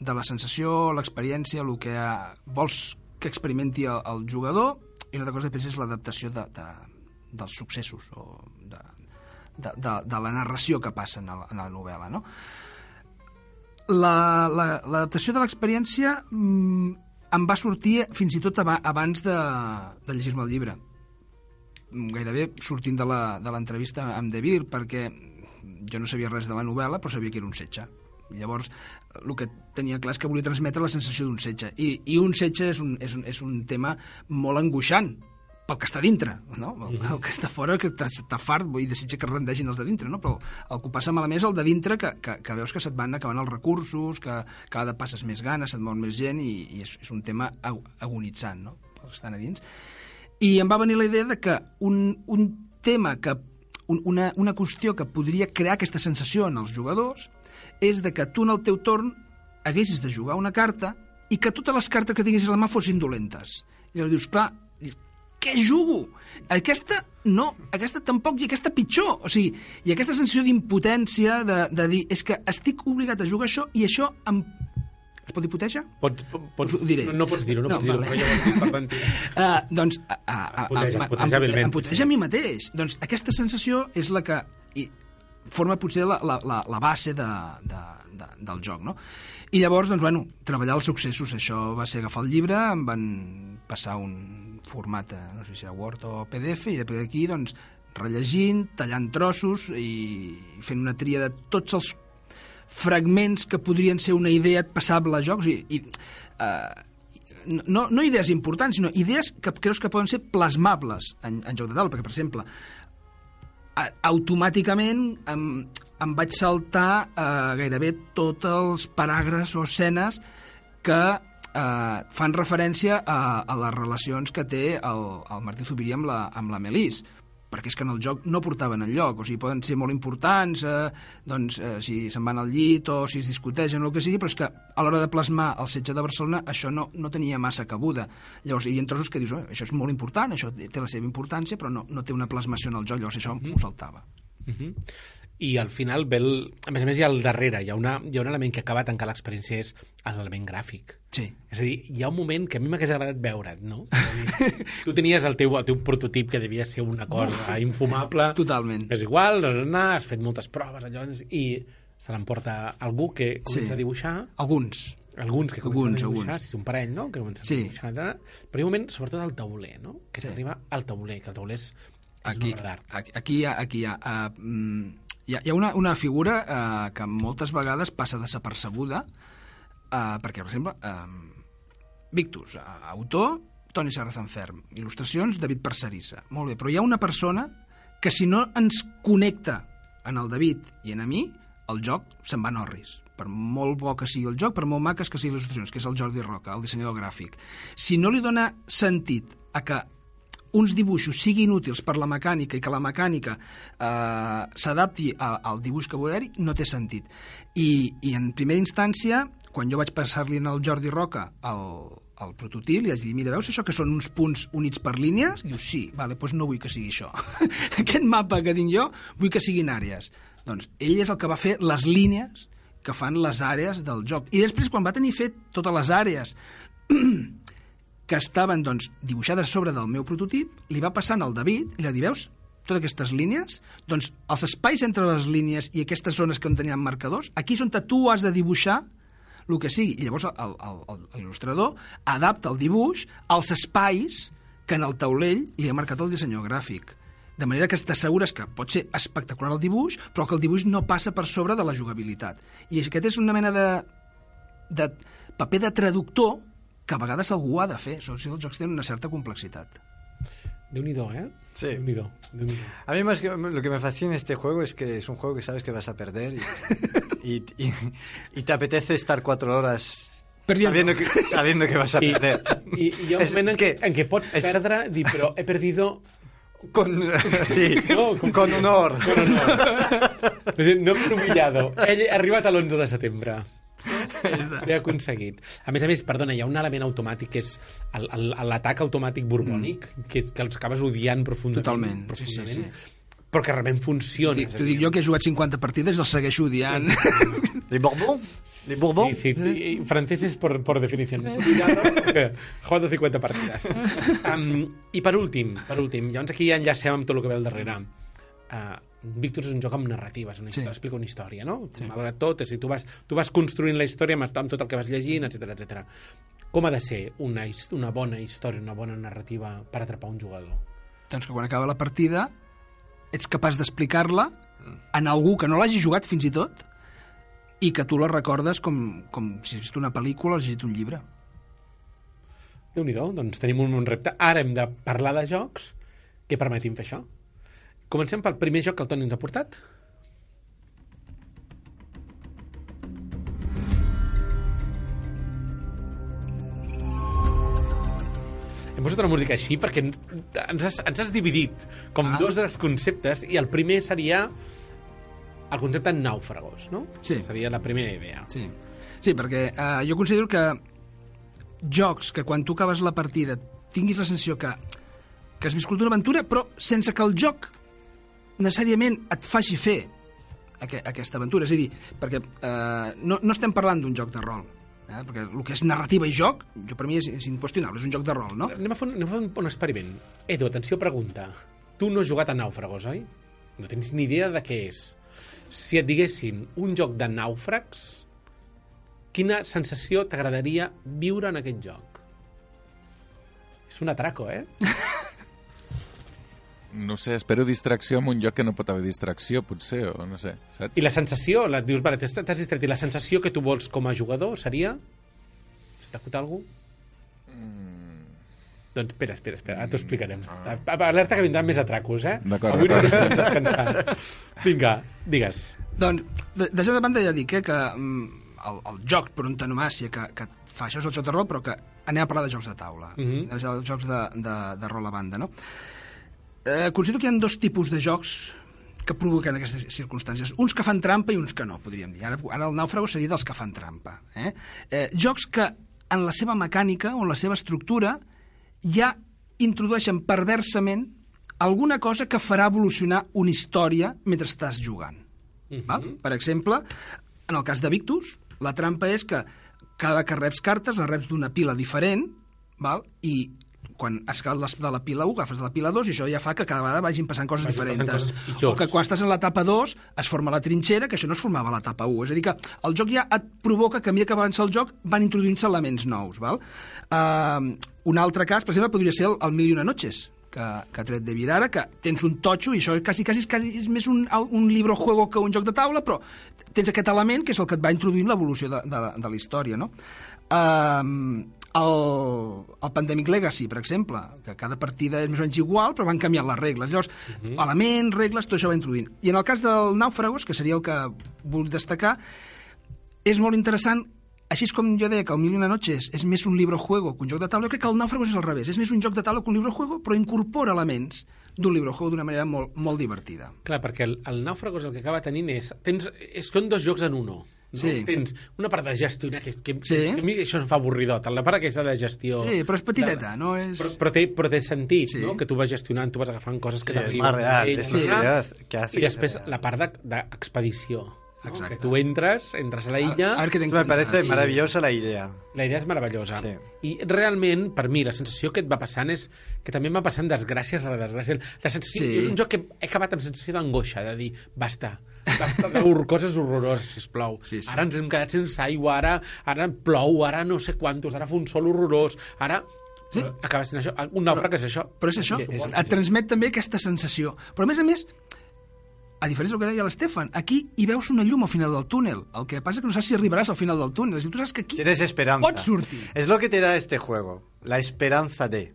de la sensació, l'experiència, el que uh, vols que experimenti el, el jugador, i l'altra cosa després és l'adaptació de, de, dels successos o de, de, de, de la narració que passa en, el, en la novel·la, no? La- la- L'adaptació de l'experiència mm, em va sortir fins i tot aba- abans de, de llegir-me el llibre. Gairebé sortint la- de l'entrevista amb De Vir, perquè jo no sabia res de la novel·la, però sabia que era un setge. Llavors, el que tenia clar és que volia transmetre la sensació d'un setge. I, i un setge és un, és, un, és un tema molt angoixant, pel que està dintre, no? El, el que està fora, que està, fart i desitja que es rendeixin els de dintre, no? Però el que passa malament és el de dintre, que, que, que veus que se't van acabant els recursos, que cada passes més ganes, se't mor més gent, i, i és, és un tema ag- agonitzant, no?, pels que estan a dins. I em va venir la idea de que un, un tema que un, una, una qüestió que podria crear aquesta sensació en els jugadors és de que tu en el teu torn haguessis de jugar una carta i que totes les cartes que tinguessis a la mà fossin dolentes. I llavors dius, clar, dius, què jugo? Aquesta no, aquesta tampoc i aquesta pitjor. O sigui, i aquesta sensació d'impotència de, de dir, és que estic obligat a jugar això i això em... Es pot dir puteja? Pots, ho diré. No, no pots dir-ho, no, No, pots dir-ho, vale. però ja ho per tant. Uh, doncs, a, a, a, Em em em puteja sí. a mi mateix. Doncs aquesta sensació és la que i, forma potser la, la, la, la base de, de, de, del joc, no? I llavors, doncs, bueno, treballar els successos. Això va ser agafar el llibre, em van passar un format, eh, no sé si era Word o PDF, i després d'aquí, doncs, rellegint, tallant trossos i fent una tria de tots els fragments que podrien ser una idea passable a jocs i, i eh, no, no idees importants, sinó idees que creus que poden ser plasmables en, en joc de taula, perquè, per exemple, automàticament em, em vaig saltar eh, gairebé tots els paràgrafs o escenes que eh, fan referència a, a les relacions que té el, el Martí Zubiri amb la, amb la Melis perquè és que en el joc no portaven enlloc, o sigui, poden ser molt importants, eh, doncs, eh, si se'n van al llit o si es discuteixen o el que sigui, però és que a l'hora de plasmar el setge de Barcelona això no, no tenia massa cabuda. Llavors hi havia trossos que dius, oh, això és molt important, això té la seva importància, però no, no té una plasmació en el joc, llavors això m'ho saltava. Uh -huh. I al final ve el... A més a més, hi ha al darrere, hi ha, una, hi ha un element que acaba tancant l'experiència, és l'element gràfic. Sí. És a dir, hi ha un moment que a mi m'hagués agradat veure't, no? Dir, tu tenies el teu, el teu prototip que devia ser una cosa infumable. Totalment. És igual, no, has fet moltes proves, allò, i se l'emporta algú que comença Sí. a dibuixar, Alguns. alguns que comencen Alguns, a dibuixar, alguns. si és un parell, no?, que comencen Sí. a dibuixar, etc. però hi ha un moment, sobretot al tauler, no?, que Sí. s'arriba al tauler, que el tauler és, és Aquí, una obra d'art. aquí, aquí hi ha, aquí hi ha, uh, hi ha, hi ha una, una figura uh, que moltes vegades passa desapercebuda uh, perquè, per exemple, uh, Victus, uh, autor, Toni Serra Sanferm, il·lustracions, David Parcerissa. Molt bé, però hi ha una persona que si no ens connecta en el David i en a mi, el joc se'n va a Norris. Per molt bo que sigui el joc, per molt maques que siguin les il·lustracions, que és el Jordi Roca, el dissenyador gràfic. Si no li dona sentit a que uns dibuixos siguin útils per la mecànica i que la mecànica eh, s'adapti al dibuix que haver no té sentit. I, I en primera instància, quan jo vaig passar-li al Jordi Roca el, el prototip, li vaig dir, mira, veus això que són uns punts units per línies? Diu, sí, vale, doncs no vull que sigui això. Aquest mapa que tinc jo, vull que siguin àrees. Doncs ell és el que va fer les línies que fan les àrees del joc. I després, quan va tenir fet totes les àrees que estaven doncs, dibuixades sobre del meu prototip, li va passant al David i li va dir, veus, totes aquestes línies, doncs els espais entre les línies i aquestes zones que on tenien marcadors, aquí és on tu has de dibuixar el que sigui. I llavors l'il·lustrador adapta el dibuix als espais que en el taulell li ha marcat el dissenyador gràfic. De manera que t'assegures que pot ser espectacular el dibuix, però que el dibuix no passa per sobre de la jugabilitat. I aquest és una mena de, de paper de traductor que a vegades algú ha de fer. Sigui, els jocs tenen una certa complexitat. déu nhi ¿eh? Sí. déu nhi A mí más que lo que me fascina este juego es que es un juego que sabes que vas a perder y, y, y, y te apetece estar cuatro horas Perdiendo. sabiendo que, sabiendo que vas a perder. i, i hi ha un És- moment en, que- en què pots és- perdre, dir, però he perdido Con, sí, No, com- con honor. con honor. No m'he humillat. Ell ha arribat a l'11 de setembre. L'he aconseguit. A més a més, perdona, hi ha un element automàtic que és l'atac automàtic borbònic, mm. que, és- que els acabes odiant profundament. Totalment, sí, profundament sí, sí. Però que realment funciona. T'ho dic jo que he jugat 50 partides i els segueixo odiant. ¿De Bourbon? ¿De Bourbon? Sí, sí, y- y francés es por, por definición. Eh, Jugando 50 partides. Um, I per últim, per últim, llavors aquí ja enllacem amb tot el que ve al darrere. Uh, Víctor és un joc amb narrativa, és una Sí. història, explica una història, no? Sí. Malgrat tot, és a dir, tu vas, tu vas construint la història amb, amb tot el que vas llegint, etc etc. Com ha de ser una, una bona història, una bona narrativa per atrapar un jugador? doncs que quan acaba la partida ets capaç d'explicar-la en algú que no l'hagi jugat fins i tot i que tu la recordes com, com si has vist una pel·lícula o has llegit un llibre. déu nhi doncs tenim un, un repte. Ara hem de parlar de jocs que permetin fer això. Comencem pel primer joc que el Toni ens ha portat. Hem posat una música així perquè ens has, ens has dividit com Ah. dos dels conceptes i el primer seria el concepte nàufragos, no? Sí. Seria la primera idea. Sí, sí perquè eh, jo considero que jocs que quan tu acabes la partida tinguis la sensació que, que has viscut una aventura, però sense que el joc necessàriament et faci fer aqu aquesta aventura. És a dir, perquè eh, no, no estem parlant d'un joc de rol, eh? perquè el que és narrativa i joc, jo per mi és, és inqüestionable, és un joc de rol, no? Anem a fer, un, anem a fer un, un experiment. Edu, atenció, pregunta. Tu no has jugat a Nàufragos, oi? No tens ni idea de què és. Si et diguessin un joc de nàufrags, quina sensació t'agradaria viure en aquest joc? És un atraco, eh? No sé, espero distracció en un lloc que no pot haver distracció, potser, o no sé, saps? I la sensació, la, dius, vale, t'has distret, i la sensació que tu vols com a jugador seria... Se t'acut algú? Doncs espera, espera, espera, ara t'ho explicarem. Ah. Alerta que vindran més atracos, eh? D'acord, Avui no deixarem descansar. Vinga, digues. Doncs, de, deixant de banda ja dic eh, que mm, el, el joc per antonomàcia que, que fa això és el joc de rol, però que anem a parlar de jocs de taula, mm -hmm. de jocs de, de, de rol a banda, no? Eh, considero que hi ha dos tipus de jocs que provoquen aquestes circumstàncies. Uns que fan trampa i uns que no, podríem dir. Ara, ara el nàufrago seria dels que fan trampa. Eh? Eh, jocs que en la seva mecànica o en la seva estructura ja introdueixen perversament alguna cosa que farà evolucionar una història mentre estàs jugant. Mhm. Val? Per exemple, en el cas de Victus, la trampa és que cada que reps cartes, les reps d'una pila diferent, val? i quan has acabat de la pila 1, agafes de la pila 2, i això ja fa que cada vegada vagin passant coses Vagin passant diferents. coses pitjors. o que quan estàs en l'etapa 2 es forma la trinxera, que això no es formava a l'etapa 1. És a dir, que el joc ja et provoca que a mesura que avança el joc van introduint-se elements nous. Val? Uh, un altre cas, per exemple, podria ser el, el Mil i una noches, que, que ha tret de Virara, que tens un totxo, i això quasi, quasi, quasi és més un, un libro-juego que un joc de taula, però tens aquest element que és el que et va introduint l'evolució de, de, de la història, no? Um, el, el Pandemic Legacy, per exemple, que cada partida és més o menys igual, però van canviant les regles. Llavors, uh -huh. elements, regles, tot això va introduint. I en el cas del Nàufragos, que seria el que vull destacar, és molt interessant així com jo deia que el Mil i una noches és més un libro-juego que un joc de taula, jo crec que el Nàufragos és al revés, és més un joc de taula que un libro-juego, però incorpora elements d'un libro-juego d'una manera molt, molt divertida. Clar, perquè el, el Nàufragos el que acaba tenint és... Tens, és són dos jocs en uno. No? Sí. Tens una part de gestionar, que, que, Sí. que a mi això em fa avorridot, la part aquesta de gestió... Sí, però és petiteta, no és... Però, però, té, però té sentit, Sí. no? Que tu vas gestionant, tu vas agafant coses que Sí, t'arriben. más real, no? hace- que hace I que després real. la part de- d'expedició. No? Exacte. Que tu entres, entres a la illa... A, a ver qué te Me parece maravillosa la idea. La idea és meravellosa. Sí. I realment, per mi, la sensació que et va passant és que també em va passant desgràcies a la desgràcia. La sensació, Sí. És un joc que he acabat amb sensació d'angoixa, de dir, basta, basta de coses horroroses, sisplau. Sí, sí. Ara ens hem quedat sense aigua, ara, ara plou, ara no sé quantos, ara fa un sol horrorós, ara... Sí. Però Acaba sent això. Un nàufrag és això. Però és això, Que és- et transmet també aquesta sensació. Però a més a més, a diferència del que deia l'Estefan, aquí hi veus una llum al final del túnel. El que passa és que no saps si arribaràs al final del túnel. És a dir, tu saps que aquí Tienes esperanza. pots sortir. Es lo que te da este juego, la esperanza de.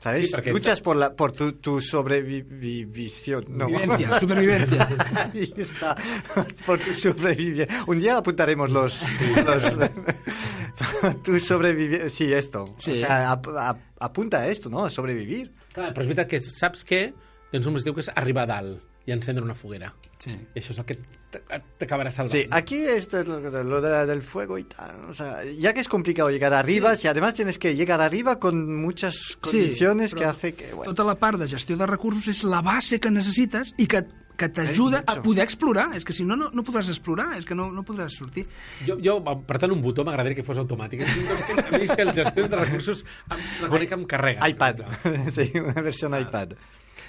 ¿Sabes? Sí, porque- Luchas por, la, por tu, tu sobrevivisión. No. Vivencia, supervivencia. Ahí está. Por tu sobrevivencia. Un día apuntaremos los... los tu sobrevivencia... Sí, esto. Sí. O sea, ap- ap- apunta a esto, ¿no? A sobrevivir. Clar, però és veritat que saps què? Doncs només diu que és arribar a dalt i encendre una foguera. Sí. I això és el que t- t'acabarà salvant. Sí, aquí esto es lo, lo de- del fuego y tal. O sea, ya que es complicado llegar arriba, si además tienes que llegar arriba con muchas condiciones que però hace que... Bueno, Tota la part de gestió de recursos és la base que necessites i que, que t'ajuda Eh, a poder explorar. És que si no, no, no podràs explorar, és que no, no podràs sortir. Jo, jo apretant un botó m'agradaria que fos automàtic. Que, a mi és que el gestió de recursos em, reconec que em carrega. iPad. sí, una versión iPad.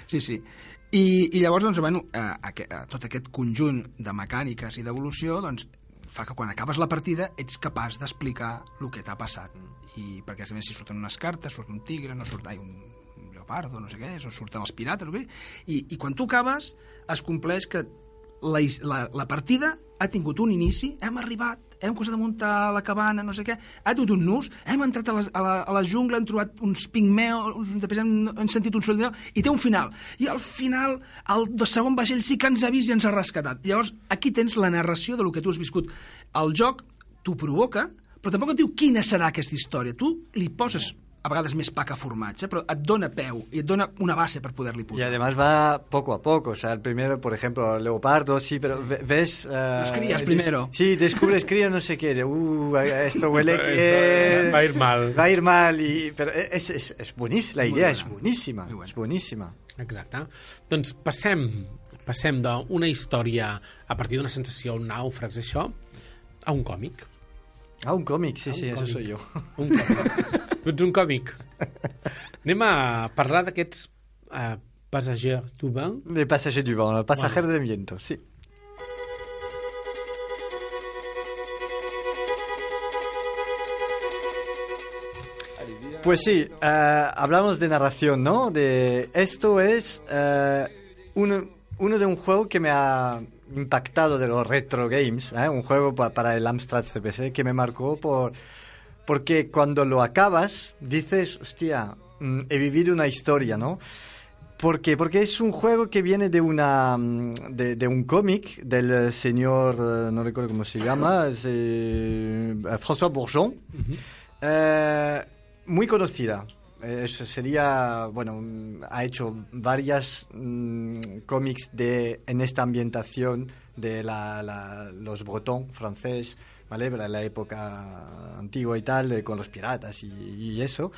Sí, sí. I, i llavors, doncs, bueno, a, a, a, tot aquest conjunt de mecàniques i d'evolució doncs, fa que quan acabes la partida ets capaç d'explicar el que t'ha passat. I perquè, a més, si surten unes cartes, surt un tigre, no surt ai, un, leopardo, no sé què o surten els pirates, o què, i, i quan tu acabes es compleix que la, la, la partida ha tingut un inici, hem arribat, hem començat a muntar la cabana, no sé què, ha tingut un nus, hem entrat a la, a la, a la jungla, hem trobat uns pigmeos, després hem, hem sentit un d'allò, i té un final. I al final, el de segon vaixell sí que ens ha vist i ens ha rescatat. Llavors, aquí tens la narració de lo que tu has viscut. El joc t'ho provoca, però tampoc et diu quina serà aquesta història. Tu li poses a vegades més pa que formatge, però et dona peu i et dona una base per poder-li Y posar. además va poco a poco. O sea, el primero, por ejemplo, leopardo, sí, pero ve- ves... eh, Las crías primero. Sí, descubres crías, no sé qué. Uh, esto huele que... va a ir mal. Va a ir mal. Y, pero es, es, es buenísima, la Muy idea buenísima. Muy buena. Es buenísima. Exacte. Doncs passem, passem d'una història a partir d'una sensació, un nàufrags, això, a un còmic. Ah, un cómic, sí, Ah, un sí, eso còmic. soy yo. Un còmic. tu ets un còmic. Anem a parlar d'aquests uh, passagers du vent. Le passager du vent, el pasajero del viento, sí. Pues sí, eh, hablamos de narración, ¿no? De esto es eh, uno, uno de un juego que me ha impactado de los retro games, ¿eh? un juego pa- para el Amstrad CPC que me marcó por porque cuando lo acabas dices, hostia, mm, he vivido una historia, ¿no? ¿Por qué? Porque es un juego que viene de una mm, de, de un cómic del eh, señor, eh, no recuerdo cómo se llama, es, eh, François Bourgeon, eh, muy conocida. Eh, eso sería, bueno, mm, ha hecho varias cómics de en esta ambientación de la, la- los bretons francés, ¿vale? Para la época antigua y tal, eh, con los piratas y, y eso.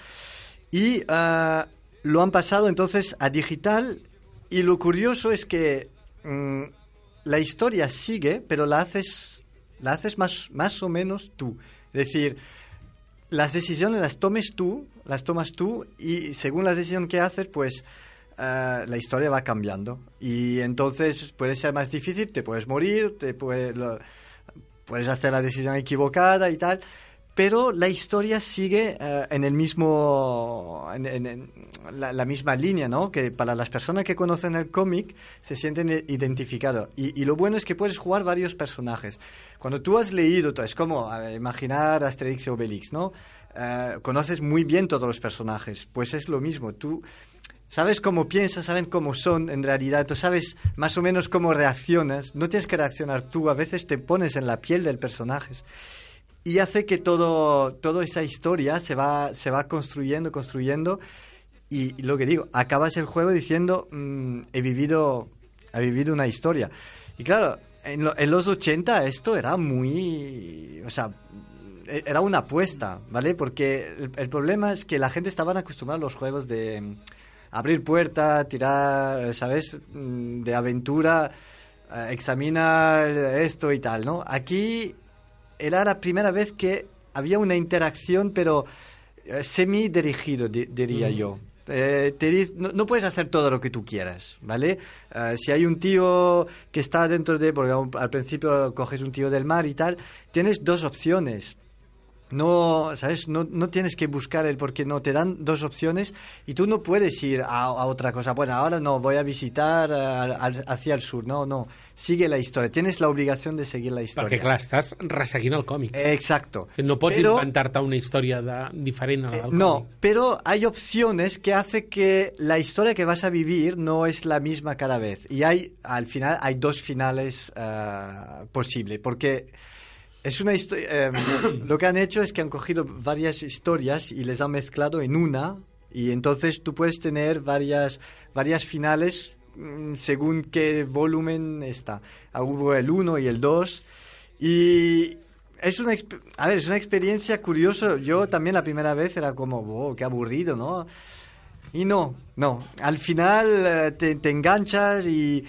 Y ah, lo han pasado entonces a digital y lo curioso es que mm, la historia sigue, pero la haces, la haces más, más o menos tú. Es decir, las decisiones las tomes tú, las tomas tú y según la decisión que haces, pues eh, la historia va cambiando. Y entonces puede ser más difícil, te puedes morir, te puede, lo- puedes hacer la decisión equivocada y tal, pero la historia sigue eh, en el mismo, en, en- en la, la misma línea, ¿no? Que para las personas que conocen el cómic se sienten identificados. Y, y lo bueno es que puedes jugar varios personajes. Cuando tú has leído, es como eh, imaginar Asterix y Obelix, ¿no? Eh, conoces muy bien todos los personajes. Pues es lo mismo. Tú sabes cómo piensas, saben cómo son en realidad, tú sabes más o menos cómo reaccionas. No tienes que reaccionar tú, a veces te pones en la piel del personaje. Y hace que todo, toda esa historia se va, se va construyendo, construyendo. Y, y lo que digo, acabas el juego diciendo, mm, he, vivido, he vivido una historia. Y claro, en, lo- en los 80 esto era muy... O sea, e- era una apuesta, ¿vale? Porque el, el problema es que la gente estaba acostumbrada a los juegos de abrir puerta, tirar, ¿sabes? Mm, De aventura, eh, examinar esto y tal, ¿no? Aquí era la primera vez que había una interacción, pero eh, semi-dirigido, di- diría yo. Eh, te no, no puedes hacer todo lo que tú quieras, ¿vale? Eh, si hay un tío que está dentro de, porque al principio coges un tío del mar y tal, tienes dos opciones. No, ¿sabes? No, no tienes que buscar el porque no, te dan dos opciones y tú no puedes ir a, a otra cosa. Bueno, ahora no, voy a visitar eh, hacia el sur. No, no, sigue la historia. Tienes la obligación de seguir la historia. Perquè, clar, estàs resseguint el còmic. Exacto. no pots Pero- inventar-te una història de... diferent a Eh, del no, còmic. pero hay opciones que hace que la historia que vas a vivir no es la misma cada vez. Y hay, al final, hay dos finales eh, posibles. Porque es una historia. lo que han hecho es que han cogido varias historias y les han mezclado en una. Y entonces tú puedes tener varias, varias finales mm, según qué volumen está. Hubo el 1 y el 2. Y es una, a ver, es una experiencia curiosa. Yo también la primera vez era como, wow, qué aburrido, ¿no? Y no, no. Al final eh, te, te enganchas y,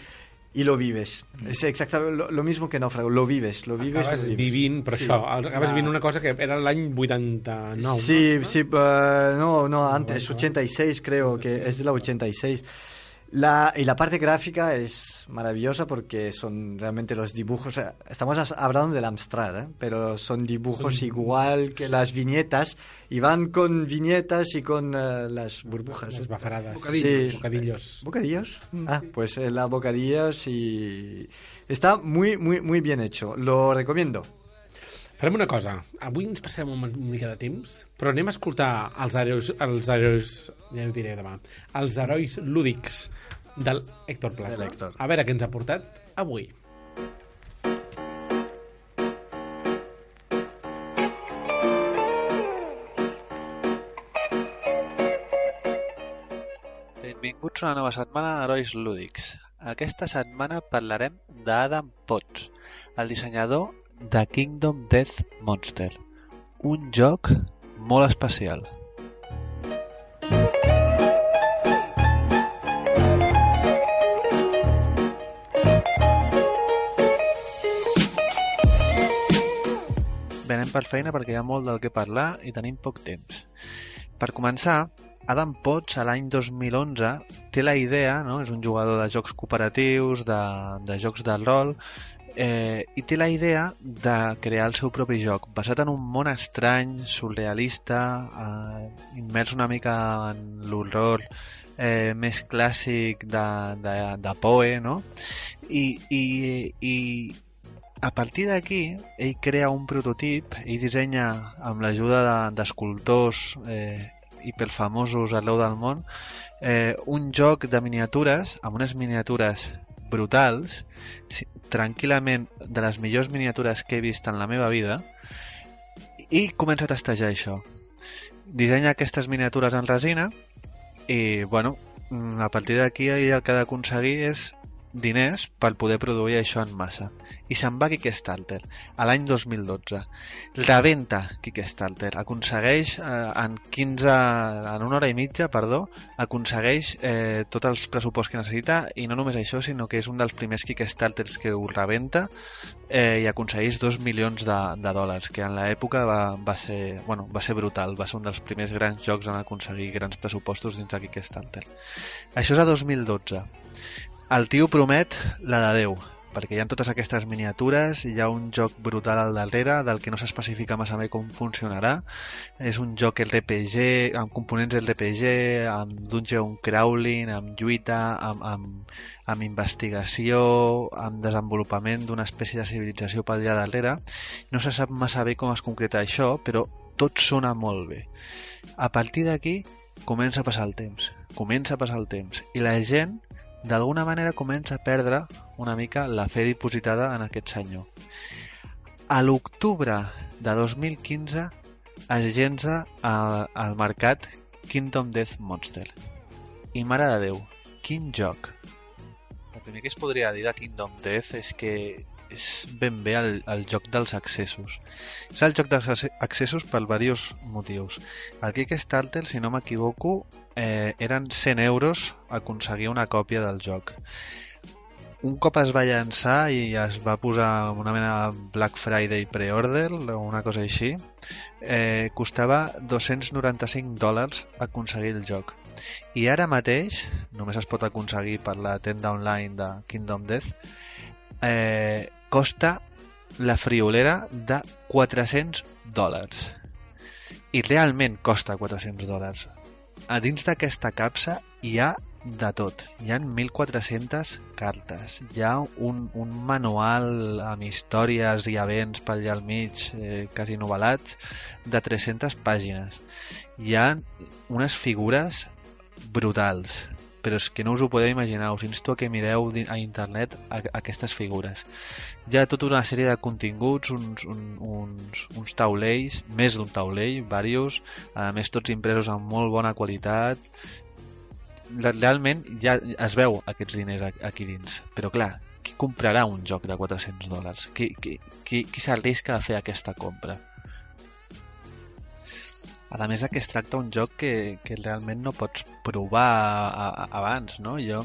y lo vives. Es exactamente lo, lo mismo que Náufrago. Lo vives, lo vives. Acabes lo vives. vivint, però Sí. això, acabes La- vivint una cosa que era l'any 89, Sí, no? sí, eh, no, no, antes, bueno. 86 creo que es de la 86. La, y la parte gráfica es maravillosa porque son realmente los dibujos, estamos hablando del Amstrad, ¿eh? pero son dibujos igual que las viñetas y van con viñetas y con eh, las burbujas. Les ¿eh? bafarades. Bocadillos. Sí. Bocadillos. ¿Bocadillos? Ah, pues eh, la bocadillos y... Está muy, muy, muy bien hecho. Lo recomiendo. Farem una cosa. Avui ens passarem una mica de temps, però anem a escoltar els herois, els herois ja ho diré demà, els herois lúdics del Héctor Plasma. Héctor. A veure què ens ha portat avui. Benvinguts a una nova setmana d'Herois Lúdics. Aquesta setmana parlarem d'Adam Potts, el dissenyador de Kingdom Death Monster, un joc molt especial. Bé, anem per feina perquè hi ha molt del que parlar i tenim poc temps. Per començar, Adam Potts, a l'any 2011, té la idea, no? és un jugador de jocs cooperatius, de, de jocs de rol, eh, i té la idea de crear el seu propi joc, basat en un món estrany, surrealista, eh, immers una mica en l'horror eh, més clàssic de, de, de Poe, no? I, i, i a partir d'aquí, ell crea un prototip, ell dissenya amb l'ajuda de- d'escultors eh, hiperfamosos arreu del món eh, un joc de miniatures amb unes miniatures brutals tranquil·lament de les millors miniatures que he vist en la meva vida i comença a testejar això. Dissenya aquestes miniatures en resina i bueno a partir d'aquí el que ha d'aconseguir és diners per poder produir això en massa. I se'n va Kickstarter a l'any 2012 rebenta Kickstarter aconsegueix eh, en 15 en una hora i mitja, perdó aconsegueix eh, tot el pressupost que necessita i no només això, sinó que és un dels primers Kickstarters que ho rebenta eh, i aconsegueix 2 milions de, de dòlars que en l'època va, va, ser, bueno, va ser brutal va ser un dels primers grans jocs en aconseguir grans pressupostos dins de Kickstarter això és a 2012 el tio promet la de Déu, perquè hi ha totes aquestes miniatures, hi ha un joc brutal al darrere, del que no s'especifica massa bé com funcionarà. És un joc RPG, amb components RPG, amb dungeon crawling, amb lluita, amb, amb, amb investigació, amb desenvolupament d'una espècie de civilització pel allà darrere. No se sap massa bé com es concreta això, però tot sona molt bé. A partir d'aquí comença a passar el temps, comença a passar el temps, i la gent d'alguna manera comença a perdre una mica la fe dipositada en aquest senyor. A l'octubre de 2015 es llença al, al mercat Kingdom Death Monster. I mare de Déu, quin joc! El primer que es podria dir de Kingdom Death és que és ben bé el, el joc dels accessos. És el joc dels acce- accessos per diversos motius. El Kickstarter, si no m'equivoco, eh, eren 100 euros aconseguir una còpia del joc. Un cop es va llançar i es va posar una mena de Black Friday pre-order o una cosa així, eh, costava 295 dòlars aconseguir el joc. I ara mateix, només es pot aconseguir per la tenda online de Kingdom Death, eh, costa la friolera de 400 dòlars. I realment costa 400 dòlars. A dins d'aquesta capsa hi ha de tot. Hi ha 1.400 cartes. Hi ha un, un manual amb històries i events per allà al mig, eh, quasi novel·lats, de 300 pàgines. Hi ha unes figures brutals, però és que no us ho podeu imaginar. Us insto a que mireu a internet a, aquestes figures. Hi ha tota una sèrie de continguts, uns, un, uns, uns taulells, més d'un taulell, varios, a més tots impresos amb molt bona qualitat, Re- realment ja es veu aquests diners a- aquí dins però clar, qui comprarà un joc de 400 dòlars? Qui, qui, qui, qui s'arrisca a fer aquesta compra? A més que es tracta un joc que, que realment no pots provar a, a, abans, no? Jo,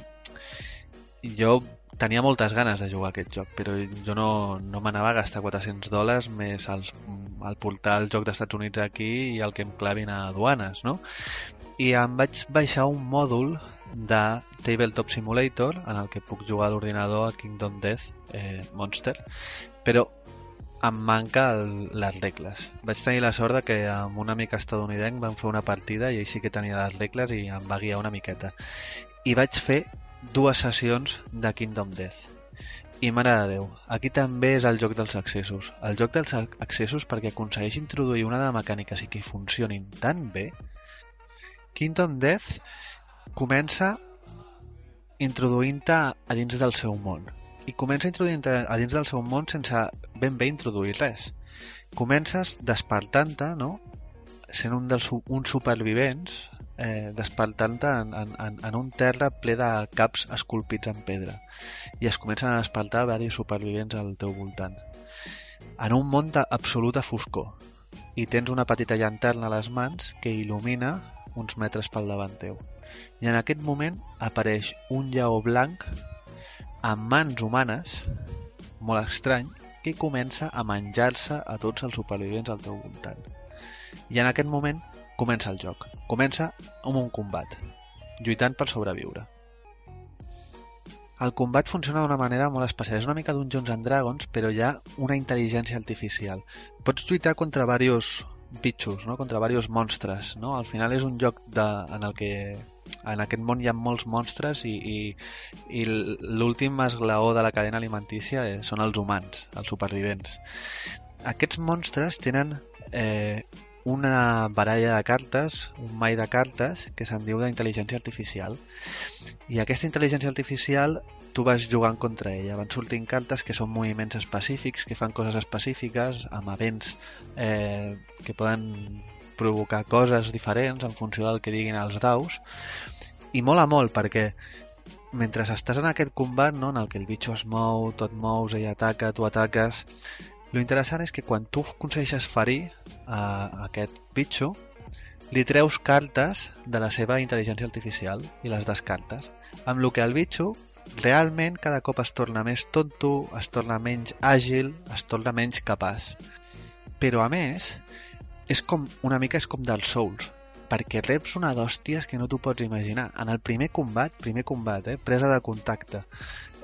jo tenia moltes ganes de jugar aquest joc, però jo no, no m'anava a gastar 400 dòlars més als, al portar el joc d'Estats Units aquí i el que em clavin a aduanes, no? I em vaig baixar un mòdul de Tabletop Simulator en el que puc jugar a l'ordinador a Kingdom Death eh, Monster, però em manca el, les regles. Vaig tenir la sort de que amb un amic estadounidenc vam fer una partida i ell sí que tenia les regles i em va guiar una miqueta. I vaig fer dues sessions de Kingdom Death. I mare de Déu, aquí també és el joc dels accessos. El joc dels ac- accessos perquè aconsegueix introduir una de mecàniques i que funcionin tan bé Kingdom Death comença introduint-te a dins del seu món i comença introduint-te a dins del seu món sense ben bé introduir res. Comences despertant-te, no? sent un dels uns supervivents, eh, despertant-te en, en, en un terra ple de caps esculpits en pedra. I es comencen a despertar diversos supervivents al teu voltant. En un món d'absoluta foscor. I tens una petita llanterna a les mans que il·lumina uns metres pel davant teu. I en aquest moment apareix un lleó blanc amb mans humanes, molt estrany, que comença a menjar-se a tots els supervivents al teu voltant. I en aquest moment comença el joc. Comença amb un combat, lluitant per sobreviure. El combat funciona d'una manera molt especial. És una mica Dungeons and Dragons, però hi ha una intel·ligència artificial. Pots lluitar contra diversos bitxos, no? contra diversos monstres. No? Al final és un joc de, en el que en aquest món hi ha molts monstres i, i, i l'últim esglaó de la cadena alimentícia eh, són els humans, els supervivents. Aquests monstres tenen eh, una baralla de cartes, un mai de cartes, que se'n diu d'intel·ligència artificial. I aquesta intel·ligència artificial tu vas jugant contra ella. Van sortint cartes que són moviments específics, que fan coses específiques, amb events eh, que poden provocar coses diferents en funció del que diguin els daus. I mola molt perquè mentre estàs en aquest combat no, en el que el bitxo es mou, tu et mous, ell ataca, tu ataques, lo interessant és que quan tu aconsegueixes ferir a aquest bitxo, li treus cartes de la seva intel·ligència artificial i les descartes. Amb lo que el bitxo realment cada cop es torna més tonto, es torna menys àgil, es torna menys capaç. Però a més, és com una mica és com dels Souls, perquè reps una d'hòsties que no t'ho pots imaginar. En el primer combat, primer combat, eh, presa de contacte,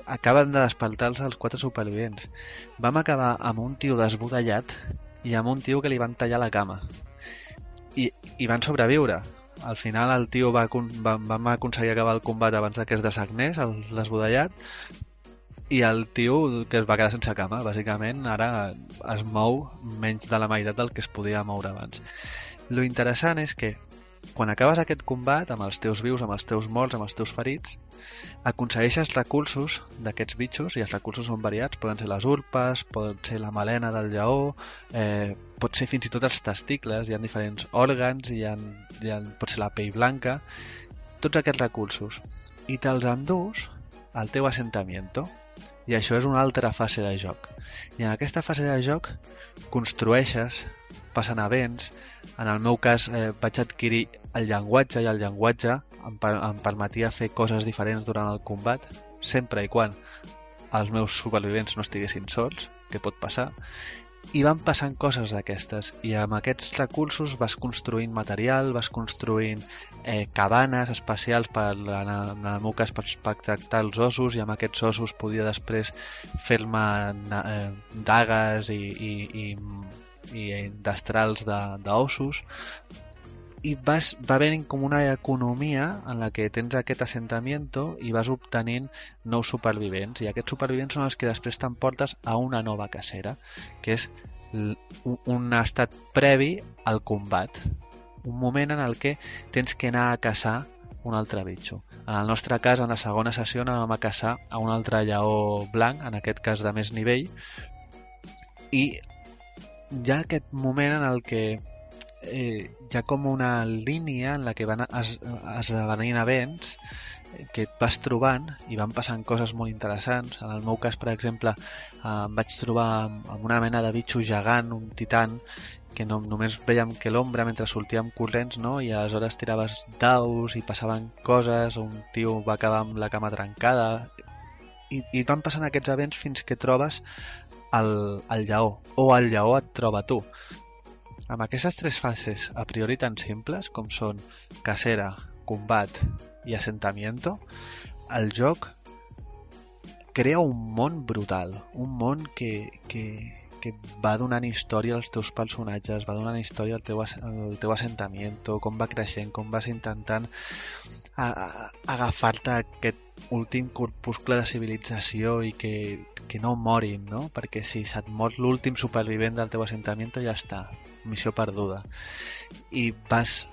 acaben de despertar-los els quatre supervivents. Vam acabar amb un tio desbudellat i amb un tio que li van tallar la cama. I, i van sobreviure. Al final el tio va, va, vam aconseguir acabar el combat abans de que es desagnés, el desbudellat, i el tio que es va quedar sense cama, bàsicament, ara es mou menys de la meitat del que es podia moure abans. Lo interessant és que quan acabes aquest combat amb els teus vius, amb els teus morts, amb els teus ferits, aconsegueixes recursos d'aquests bitxos i els recursos són variats, poden ser les urpes, pot ser la melena del lleó, eh, pot ser fins i tot els testicles, hi ha diferents òrgans, hi ha, hi ha, pot ser la pell blanca, tots aquests recursos. I te'ls endús al teu assentamiento I això és una altra fase de joc. I en aquesta fase de joc construeixes, passen events, en el meu cas eh, vaig adquirir el llenguatge i el llenguatge em, em permetia fer coses diferents durant el combat, sempre i quan els meus supervivents no estiguessin sols, que pot passar, i van passant coses d'aquestes i amb aquests recursos vas construint material, vas construint eh, cabanes especials per, en, el, en per, per tractar els ossos i amb aquests ossos podia després fer-me eh, dagues i, i, i, i destrals d'ossos i vas, va venint com una economia en la que tens aquest assentamiento i vas obtenint nous supervivents. I aquests supervivents són els que després t'emportes a una nova cacera que és un estat previ al combat. Un moment en el que tens que anar a caçar un altre bitxo. En el nostre cas, en la segona sessió anàvem a caçar a un altre lleó blanc, en aquest cas de més nivell, i hi ha aquest moment en el que eh, hi ha com una línia en la que van es, esdevenint events que et vas trobant i van passant coses molt interessants. En el meu cas, per exemple, eh, em vaig trobar amb una mena de bitxo gegant, un titan, que no, només veiem que l'ombra mentre sortíem corrents, no? i aleshores tiraves daus i passaven coses, un tio va acabar amb la cama trencada, i, i van passant aquests events fins que trobes el, el lleó, o el lleó et troba tu. Amb aquestes tres fases a priori tan simples com són casera, combat i assentamiento, el joc crea un món brutal, un món que, que, que va donant història als teus personatges, va donant història al teu, al teu assentamiento, com va creixent, com vas intentant agafar-te aquest últim corpuscle de civilització i que, que no morin, no? Perquè si se't mor l'últim supervivent del teu assentament ja està, missió perduda. I vas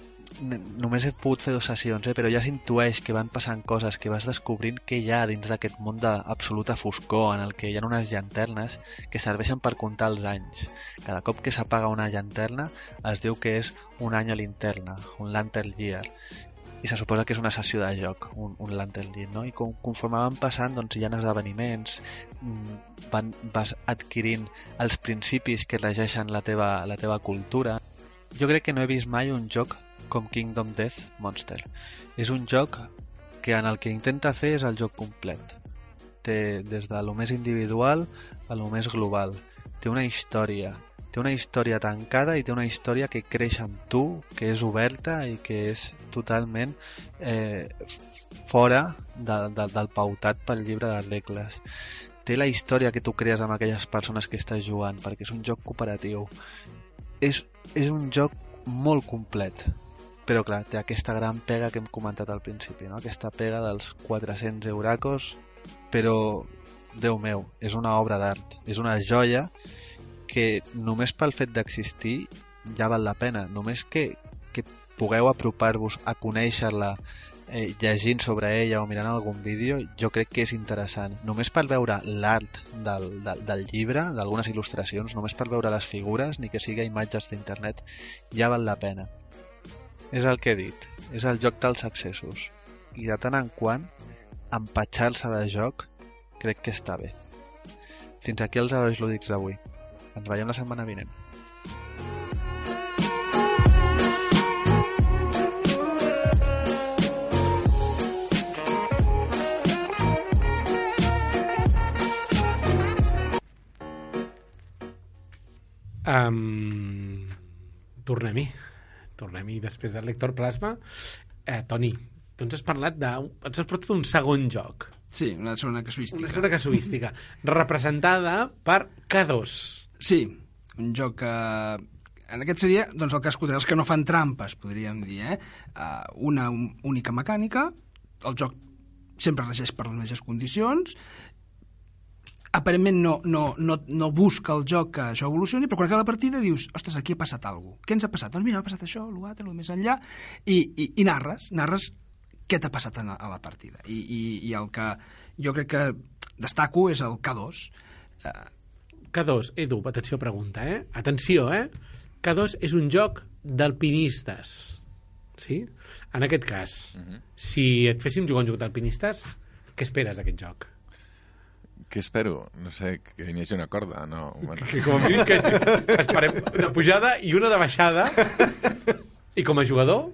només he pogut fer dues sessions, eh? però ja s'intueix que van passant coses, que vas descobrint què hi ha dins d'aquest món d'absoluta foscor en el que hi ha unes llanternes que serveixen per comptar els anys. Cada cop que s'apaga una llanterna es diu que és un any a linterna, un lantern year i se suposa que és una sessió de joc, un, un Lantern League, no? I com, conforme van passant, doncs hi ha esdeveniments, mm, van, vas adquirint els principis que regeixen la teva, la teva cultura. Jo crec que no he vist mai un joc com Kingdom Death Monster. És un joc que en el que intenta fer és el joc complet. Té des de lo més individual a lo més global. Té una història, té una història tancada i té una història que creix amb tu, que és oberta i que és totalment eh, fora de, de, del pautat pel llibre de regles. Té la història que tu crees amb aquelles persones que estàs jugant, perquè és un joc cooperatiu. És, és un joc molt complet, però clar, té aquesta gran pega que hem comentat al principi, no? aquesta pega dels 400 euracos, però, Déu meu, és una obra d'art, és una joia que només pel fet d'existir ja val la pena. Només que, que pugueu apropar-vos a conèixer-la eh, llegint sobre ella o mirant algun vídeo, jo crec que és interessant. Només per veure l'art del, del, del llibre, d'algunes il·lustracions, només per veure les figures, ni que siga imatges d'internet, ja val la pena. És el que he dit, és el joc dels accessos. I de tant en quant, empatxar-se de joc, crec que està bé. Fins aquí els herois lúdics d'avui. Ens veiem la setmana vinent. Um, Tornem-hi. Tornem-hi després del lector plasma. Eh, Toni, tu ens has parlat de... Ens has portat un segon joc. Sí, una segona casuística. Una segona casuística, representada per K2. Sí, un joc que... En aquest seria doncs, el que escoltarà els que no fan trampes, podríem dir. Eh? Uh, una única mecànica, el joc sempre regeix per les mateixes condicions, aparentment no, no, no, no busca el joc que això evolucioni, però quan acaba la partida dius, ostres, aquí ha passat alguna cosa. Què ens ha passat? Doncs mira, ha passat això, l'altre, el més enllà, i, i, i narres, narres què t'ha passat a, a la partida. I, i, I el que jo crec que destaco és el K2. Eh, K2, Edu, atenció pregunta, eh? Atenció, eh? K2 és un joc d'alpinistes, sí? En aquest cas, uh -huh. si et féssim jugar un joc d'alpinistes, què esperes d'aquest joc? Què espero? No sé, que hi hagi una corda, no? Bueno, Que com a mínim que esperem una pujada i una de baixada. I com a jugador,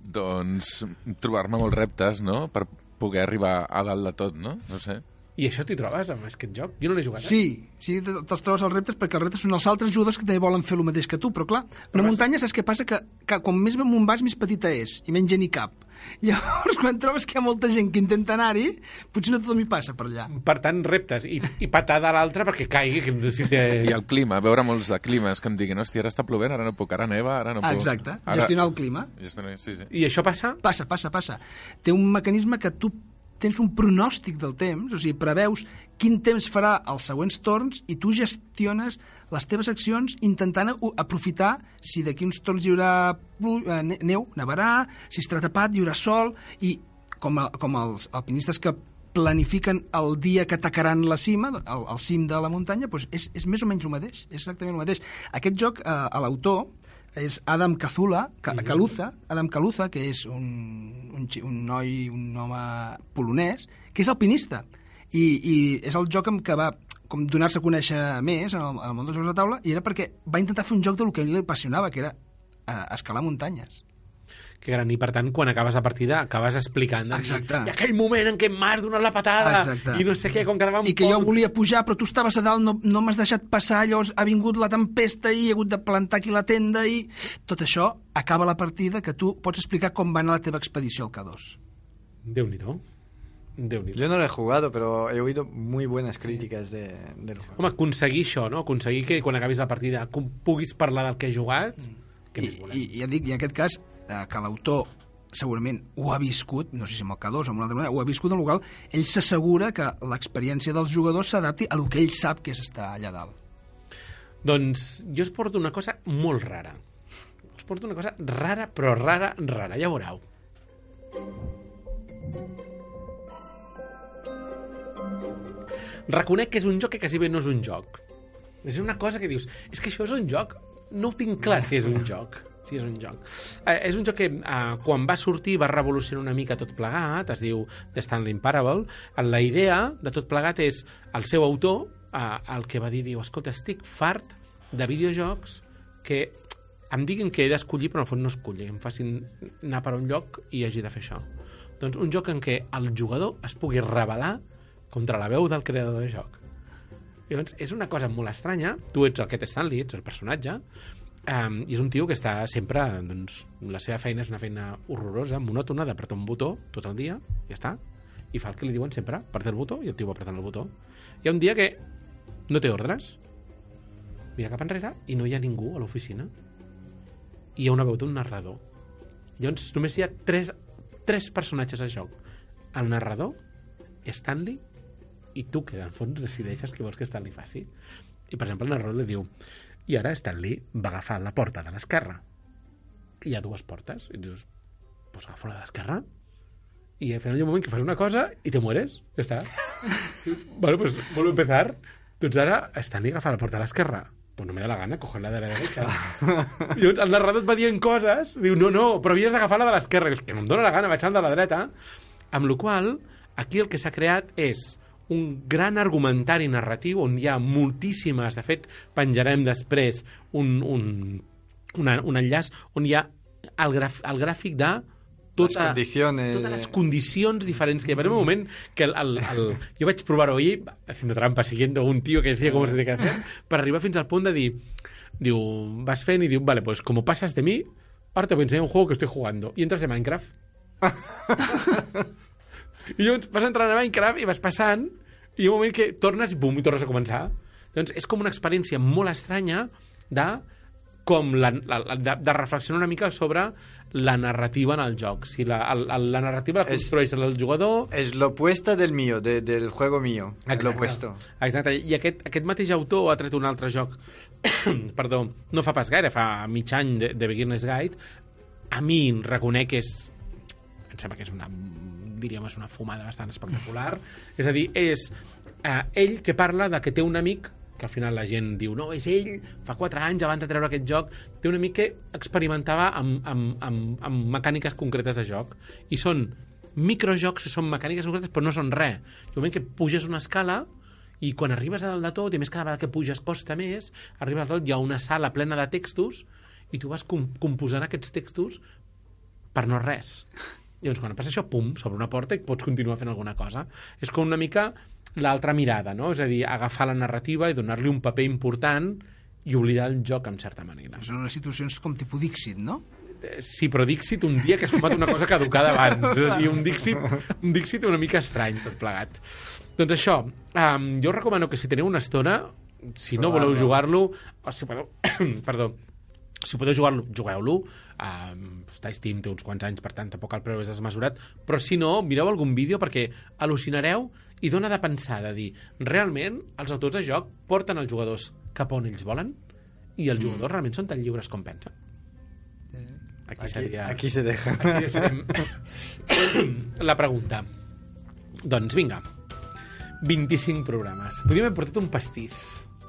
doncs trobar-me molts reptes, no?, per poder arribar a dalt de tot, no? No sé. I això t'hi trobes amb aquest joc? Jo no l'he jugat, eh? Sí, sí, te- te'ls trobes els reptes perquè els reptes són els altres jugadors que també volen fer el mateix que tu, però clar, una muntanya saps què passa? Que, que quan més amunt vas, més petita és, i menys gent hi cap. Llavors, quan trobes que hi ha molta gent que intenta anar-hi, potser no tothom hi passa per allà. Per tant, reptes. I, i patada a l'altre perquè caigui. Que no sé si té... I el clima, veure molts de climes que em diguin, hòstia, ara està plovent, ara no puc, ara neva, ara no Ah, puc. exacte, Ara... gestionar el clima. Gestionar, sí, sí. I això passa? Passa, passa, passa. Té un mecanisme que tu tens un pronòstic del temps, o sigui, preveus quin temps farà els següents torns i tu gestiones les teves accions intentant aprofitar si d'aquí uns torns hi haurà eh, ne- neu, nevarà, si estarà tapat, hi haurà sol, i com, a, com els alpinistes que planifiquen el dia que atacaran la cima, el, el cim de la muntanya, doncs és, és més o menys el mateix, és exactament el mateix. Aquest joc, eh, l'autor, és Adam Cazula, Ca Caluza, Adam Caluza, que és un, un, un noi, un home polonès, que és alpinista. I, i és el joc amb què va com donar-se a conèixer més en el, en el món dels jocs de taula, i era perquè va intentar fer un joc del que a ell li apassionava, que era eh, escalar muntanyes. Que gran. I per tant, quan acabes la partida, acabes explicant. doncs, Exacte. I aquell moment en què m'has donat la patada Exacte. i no sé què, com quedava un I que jo poc- volia pujar, però tu estaves a dalt, no, no m'has deixat passar, llavors ha vingut la tempesta i he hagut de plantar aquí la tenda i... Tot això acaba la partida que tu pots explicar com va anar la teva expedició al K2. Déu-n'hi-do. Yo no lo he jugado, pero he oído muy buenas críticas de, del juego. Home, aconseguir això, no? Aconseguir que quan acabis la partida puguis parlar del que has jugat, què I, més volem? i, ja dic, i en aquest cas, eh, que l'autor segurament ho ha viscut, no sé si amb el K2 o amb una altra manera, ho ha viscut en el qual ell s'assegura que l'experiència dels jugadors s'adapti a lo que ell sap que és estar allà dalt. Doncs jo us porto una cosa molt rara. Us porto una cosa rara, però rara, rara. Ja veureu. Reconec que és un joc que quasi bé no és un joc. És una cosa que dius, és que això és un joc? No ho tinc clar si és un joc. Si és un joc. Eh, és un joc que eh, quan va sortir va revolucionar una mica tot plegat, es diu The Stanley Parable. La idea de tot plegat és el seu autor, eh, el que va dir, diu, escolta, estic fart de videojocs que em diguin que he d'escollir però en el fons no escolli, em facin anar per un lloc i hagi de fer això. Doncs un joc en què el jugador es pugui rebel·lar contra la veu del creador del joc. Llavors, és una cosa molt estranya. Tu ets el Ket Stanley, ets el personatge, um, i és un tio que està sempre... Doncs, la seva feina és una feina horrorosa, monòtona, d'apretar un botó tot el dia, ja està, i fa el que li diuen sempre, apretar el botó, i el tio va apretant el botó. Hi ha un dia que no té ordres, mira cap enrere i no hi ha ningú a l'oficina. I hi ha una veu d'un narrador. Llavors, només hi ha tres, tres personatges al joc. El narrador, Stanley i tu, que en fons decideixes què vols que Stanley faci. I, per exemple, el narrador li diu i ara Stanley va agafar la porta de l'esquerra. I hi ha dues portes. I dius, pues agafa la de l'esquerra. Y al final hay un moment que fas una cosa i te mueres. Ja està. bueno, pues vuelvo a empezar. Doncs ara Stanley agafa la porta a l'esquerra. Pues no me da la gana coger la de la derecha. I llavors el narrador et va dient coses, diu, no, no, però havies d'agafar la de l'esquerra. I dius, que no em dóna la gana, vaig anar de la dreta. Amb la qual aquí el que s'ha creat és un gran argumentari narratiu on hi ha moltíssimes, de fet, penjarem després un, un, una, un enllaç on hi ha el, graf, el gràfic de tota, Les condiciones. totes les condicions diferents que hi ha. Haver un moment que el, el, el, jo vaig provar-ho ahir, haciendo trampa, siguiendo un tío que decía cómo se tiene que hacer, per arribar fins al punt de dir, diu, vas fent i diu, vale, pues como pasas de mí, ahora te voy a enseñar un juego que estoy jugando. Y entras en Minecraft. I llavors vas entrant a Minecraft i vas passant i un moment que tornes i bum, i tornes a començar. Doncs és com una experiència molt estranya de com la, la, la- de, de reflexionar una mica sobre la narrativa en el joc. Si la, el, el, la narrativa la És- construeix el jugador... Es lo opuesto del mío, de- del juego mío. Es Exacte. lo opuesto. Exacte, i aquest, aquest mateix autor ha tret un altre joc, perdó, no fa pas gaire, fa mig any de, de Beginner's Guide, a mi reconec que és em sembla que és una diríem és una fumada bastant espectacular és a dir, és eh, ell que parla de que té un amic que al final la gent diu, no, és ell, fa 4 anys abans de treure aquest joc, té un amic que experimentava amb, amb, amb, amb mecàniques concretes de joc, i són microjocs que són mecàniques concretes però no són res. El moment que puges una escala I quan arribes a dalt de tot, i més cada vegada que puges costa més, arribes a tot, hi ha una sala plena de textos i tu vas com composant aquests textos per no res. Llavors, quan passa això, pum, sobre una porta i pots continuar fent alguna cosa. És com una mica l'altra mirada, no? És a dir, agafar la narrativa i donar-li un paper important i oblidar el joc, en certa manera. Són unes situacions com tipus Dixit, no? Eh, Sí, però Dixit un dia que has fumat una cosa caducada abans. És a dir, un Dixit, un Dixit una mica estrany, tot plegat. Doncs això, um, jo recomano que si teniu una estona, si no voleu jugar-lo, o si podeu, perdó, si podeu jugar-lo, jugueu-lo. Um, està Steam, té uns quants anys, per tant, tampoc el preu és desmesurat. Però si no, mireu algun vídeo perquè al·lucinareu i dona de pensar, de dir, realment, els autors de joc porten els jugadors cap on ells volen i els jugadors realment són tan lliures com pensen. Aquí, Aquí, seria... aquí se deja. Aquí la pregunta. Doncs vinga, 25 programes. Podríem haver portat un pastís.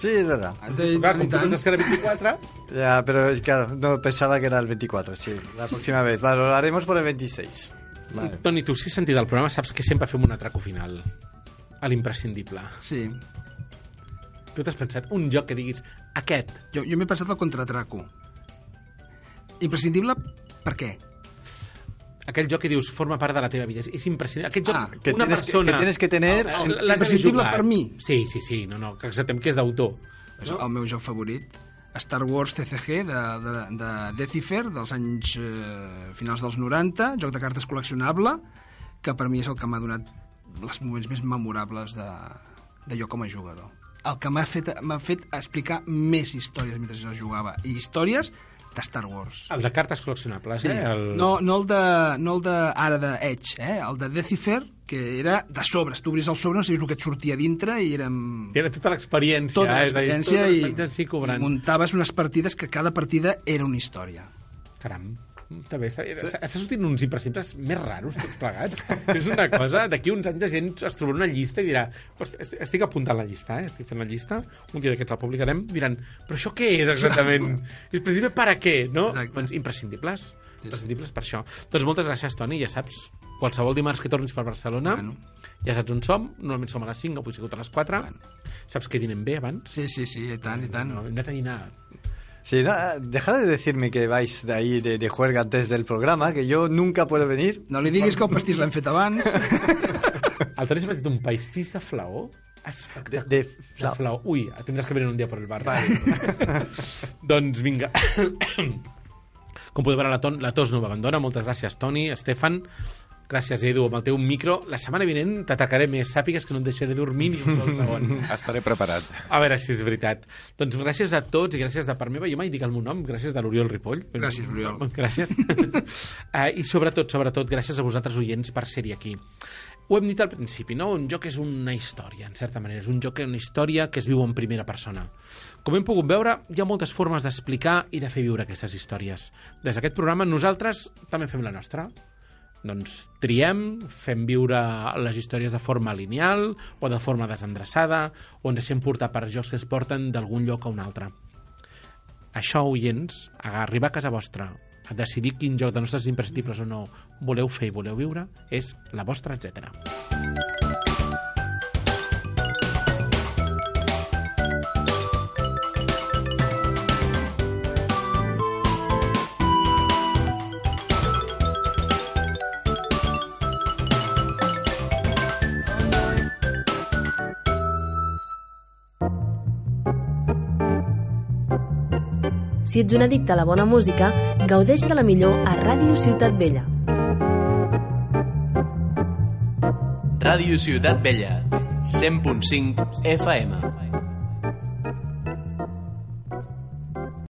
Sí, es verdad. I Clar, tant, com tu penses que era 24, Ya, pero es- claro, no pensaba que era el 24, sí. La próxima vez. Vale, lo haremos por el 26. Vale. Toni, tu si has sentit el programa saps que sempre fem un atraco final. A l'imprescindible. Sí. Tu t'has pensat un joc que diguis aquest, Jo, jo m'he pensat el contratraco. Imprescindible per què? Aquell joc que dius forma part de la teva vida. És, és imprescindible. Aquest joc, Ah, que una tienes que- persona... que tienes que tener- Imprescindible per mi. Sí, sí, sí. No, no, que acceptem que és d'autor. És el meu joc favorit. Star Wars CCG de, de, de Decifer dels anys eh, finals dels 90, joc de cartes col·leccionable, que per mi és el que m'ha donat els moments més memorables de, de jo com a jugador. El que m'ha fet, m'ha fet explicar més històries mentre jo jugava. I històries de Star Wars. El de cartes col·leccionables, Sí. eh? El... No, no el de, no el de ara de Edge, eh? el de Decifer, que era de sobres. Tu obris el sobre, no sabies el que et sortia dintre i érem... Era tota l'experiència. tota eh? L'experiència tota i, i cobrant. muntaves unes partides que cada partida era una història. Caram. Està bé, està, està, sortint uns imprescindibles més raros tots plegats. és una cosa, d'aquí uns anys la gent es trobarà una llista i dirà "Hosti, est- estic apuntant la llista, eh? estic fent la llista, un dia d'aquests el publicarem, diran, però això què és exactament? És imprescindible per a què, no? Exacte. Doncs imprescindibles. Imprescindibles per això. Doncs moltes gràcies, Toni, ja saps, qualsevol dimarts que tornis per Barcelona, Bueno. ja saps on som, normalment som a les 5, avui sigut a les 4, Bueno. saps que dinem bé abans? Sí, sí, sí, i tant, i tant. No, hem anat a dinar Sí, no, dejad de decirme que vais de ahí de, de juerga antes del programa, que yo nunca puedo venir. No li diguis que el pastís l'hem fet abans. El Toni s'ha fet un pastís de flaó De, espectacular. de De flau. flau. Ui, tindràs que venir un dia per el bar. Vale. doncs vinga. Com podeu veure, la, ton, la tos no m'abandona. Moltes gràcies, Toni, Estefan. Gràcies, Edu, amb el teu micro. La setmana vinent t'atacaré més. Sàpigues que no et deixaré dormir ni un sol segon. Estaré preparat. A veure si és veritat. Doncs gràcies a tots i gràcies de part meva. Jo mai dic el meu nom, gràcies de l'Oriol Ripoll. Gràcies, Oriol. Gràcies. uh, I sobretot, sobretot, gràcies a vosaltres, oients, per ser-hi aquí. Ho hem dit al principi, no? Un joc és una història, en certa manera. És un joc, una història que es viu en primera persona. Com hem pogut veure, hi ha moltes formes d'explicar i de fer viure aquestes històries. Des d'aquest programa, nosaltres també fem la nostra. Doncs triem, fem viure les històries de forma lineal o de forma desendreçada o ens deixem portar per jocs que es porten d'algun lloc a un altre. Això, oients, a arribar a casa vostra, a decidir quin joc de nostres imprescindibles o no voleu fer i voleu viure, és la vostra, etc. Si ets un addicte a la bona música, gaudeix de la millor a Ràdio Ciutat Vella. Ràdio Ciutat Vella, 100.5 FM.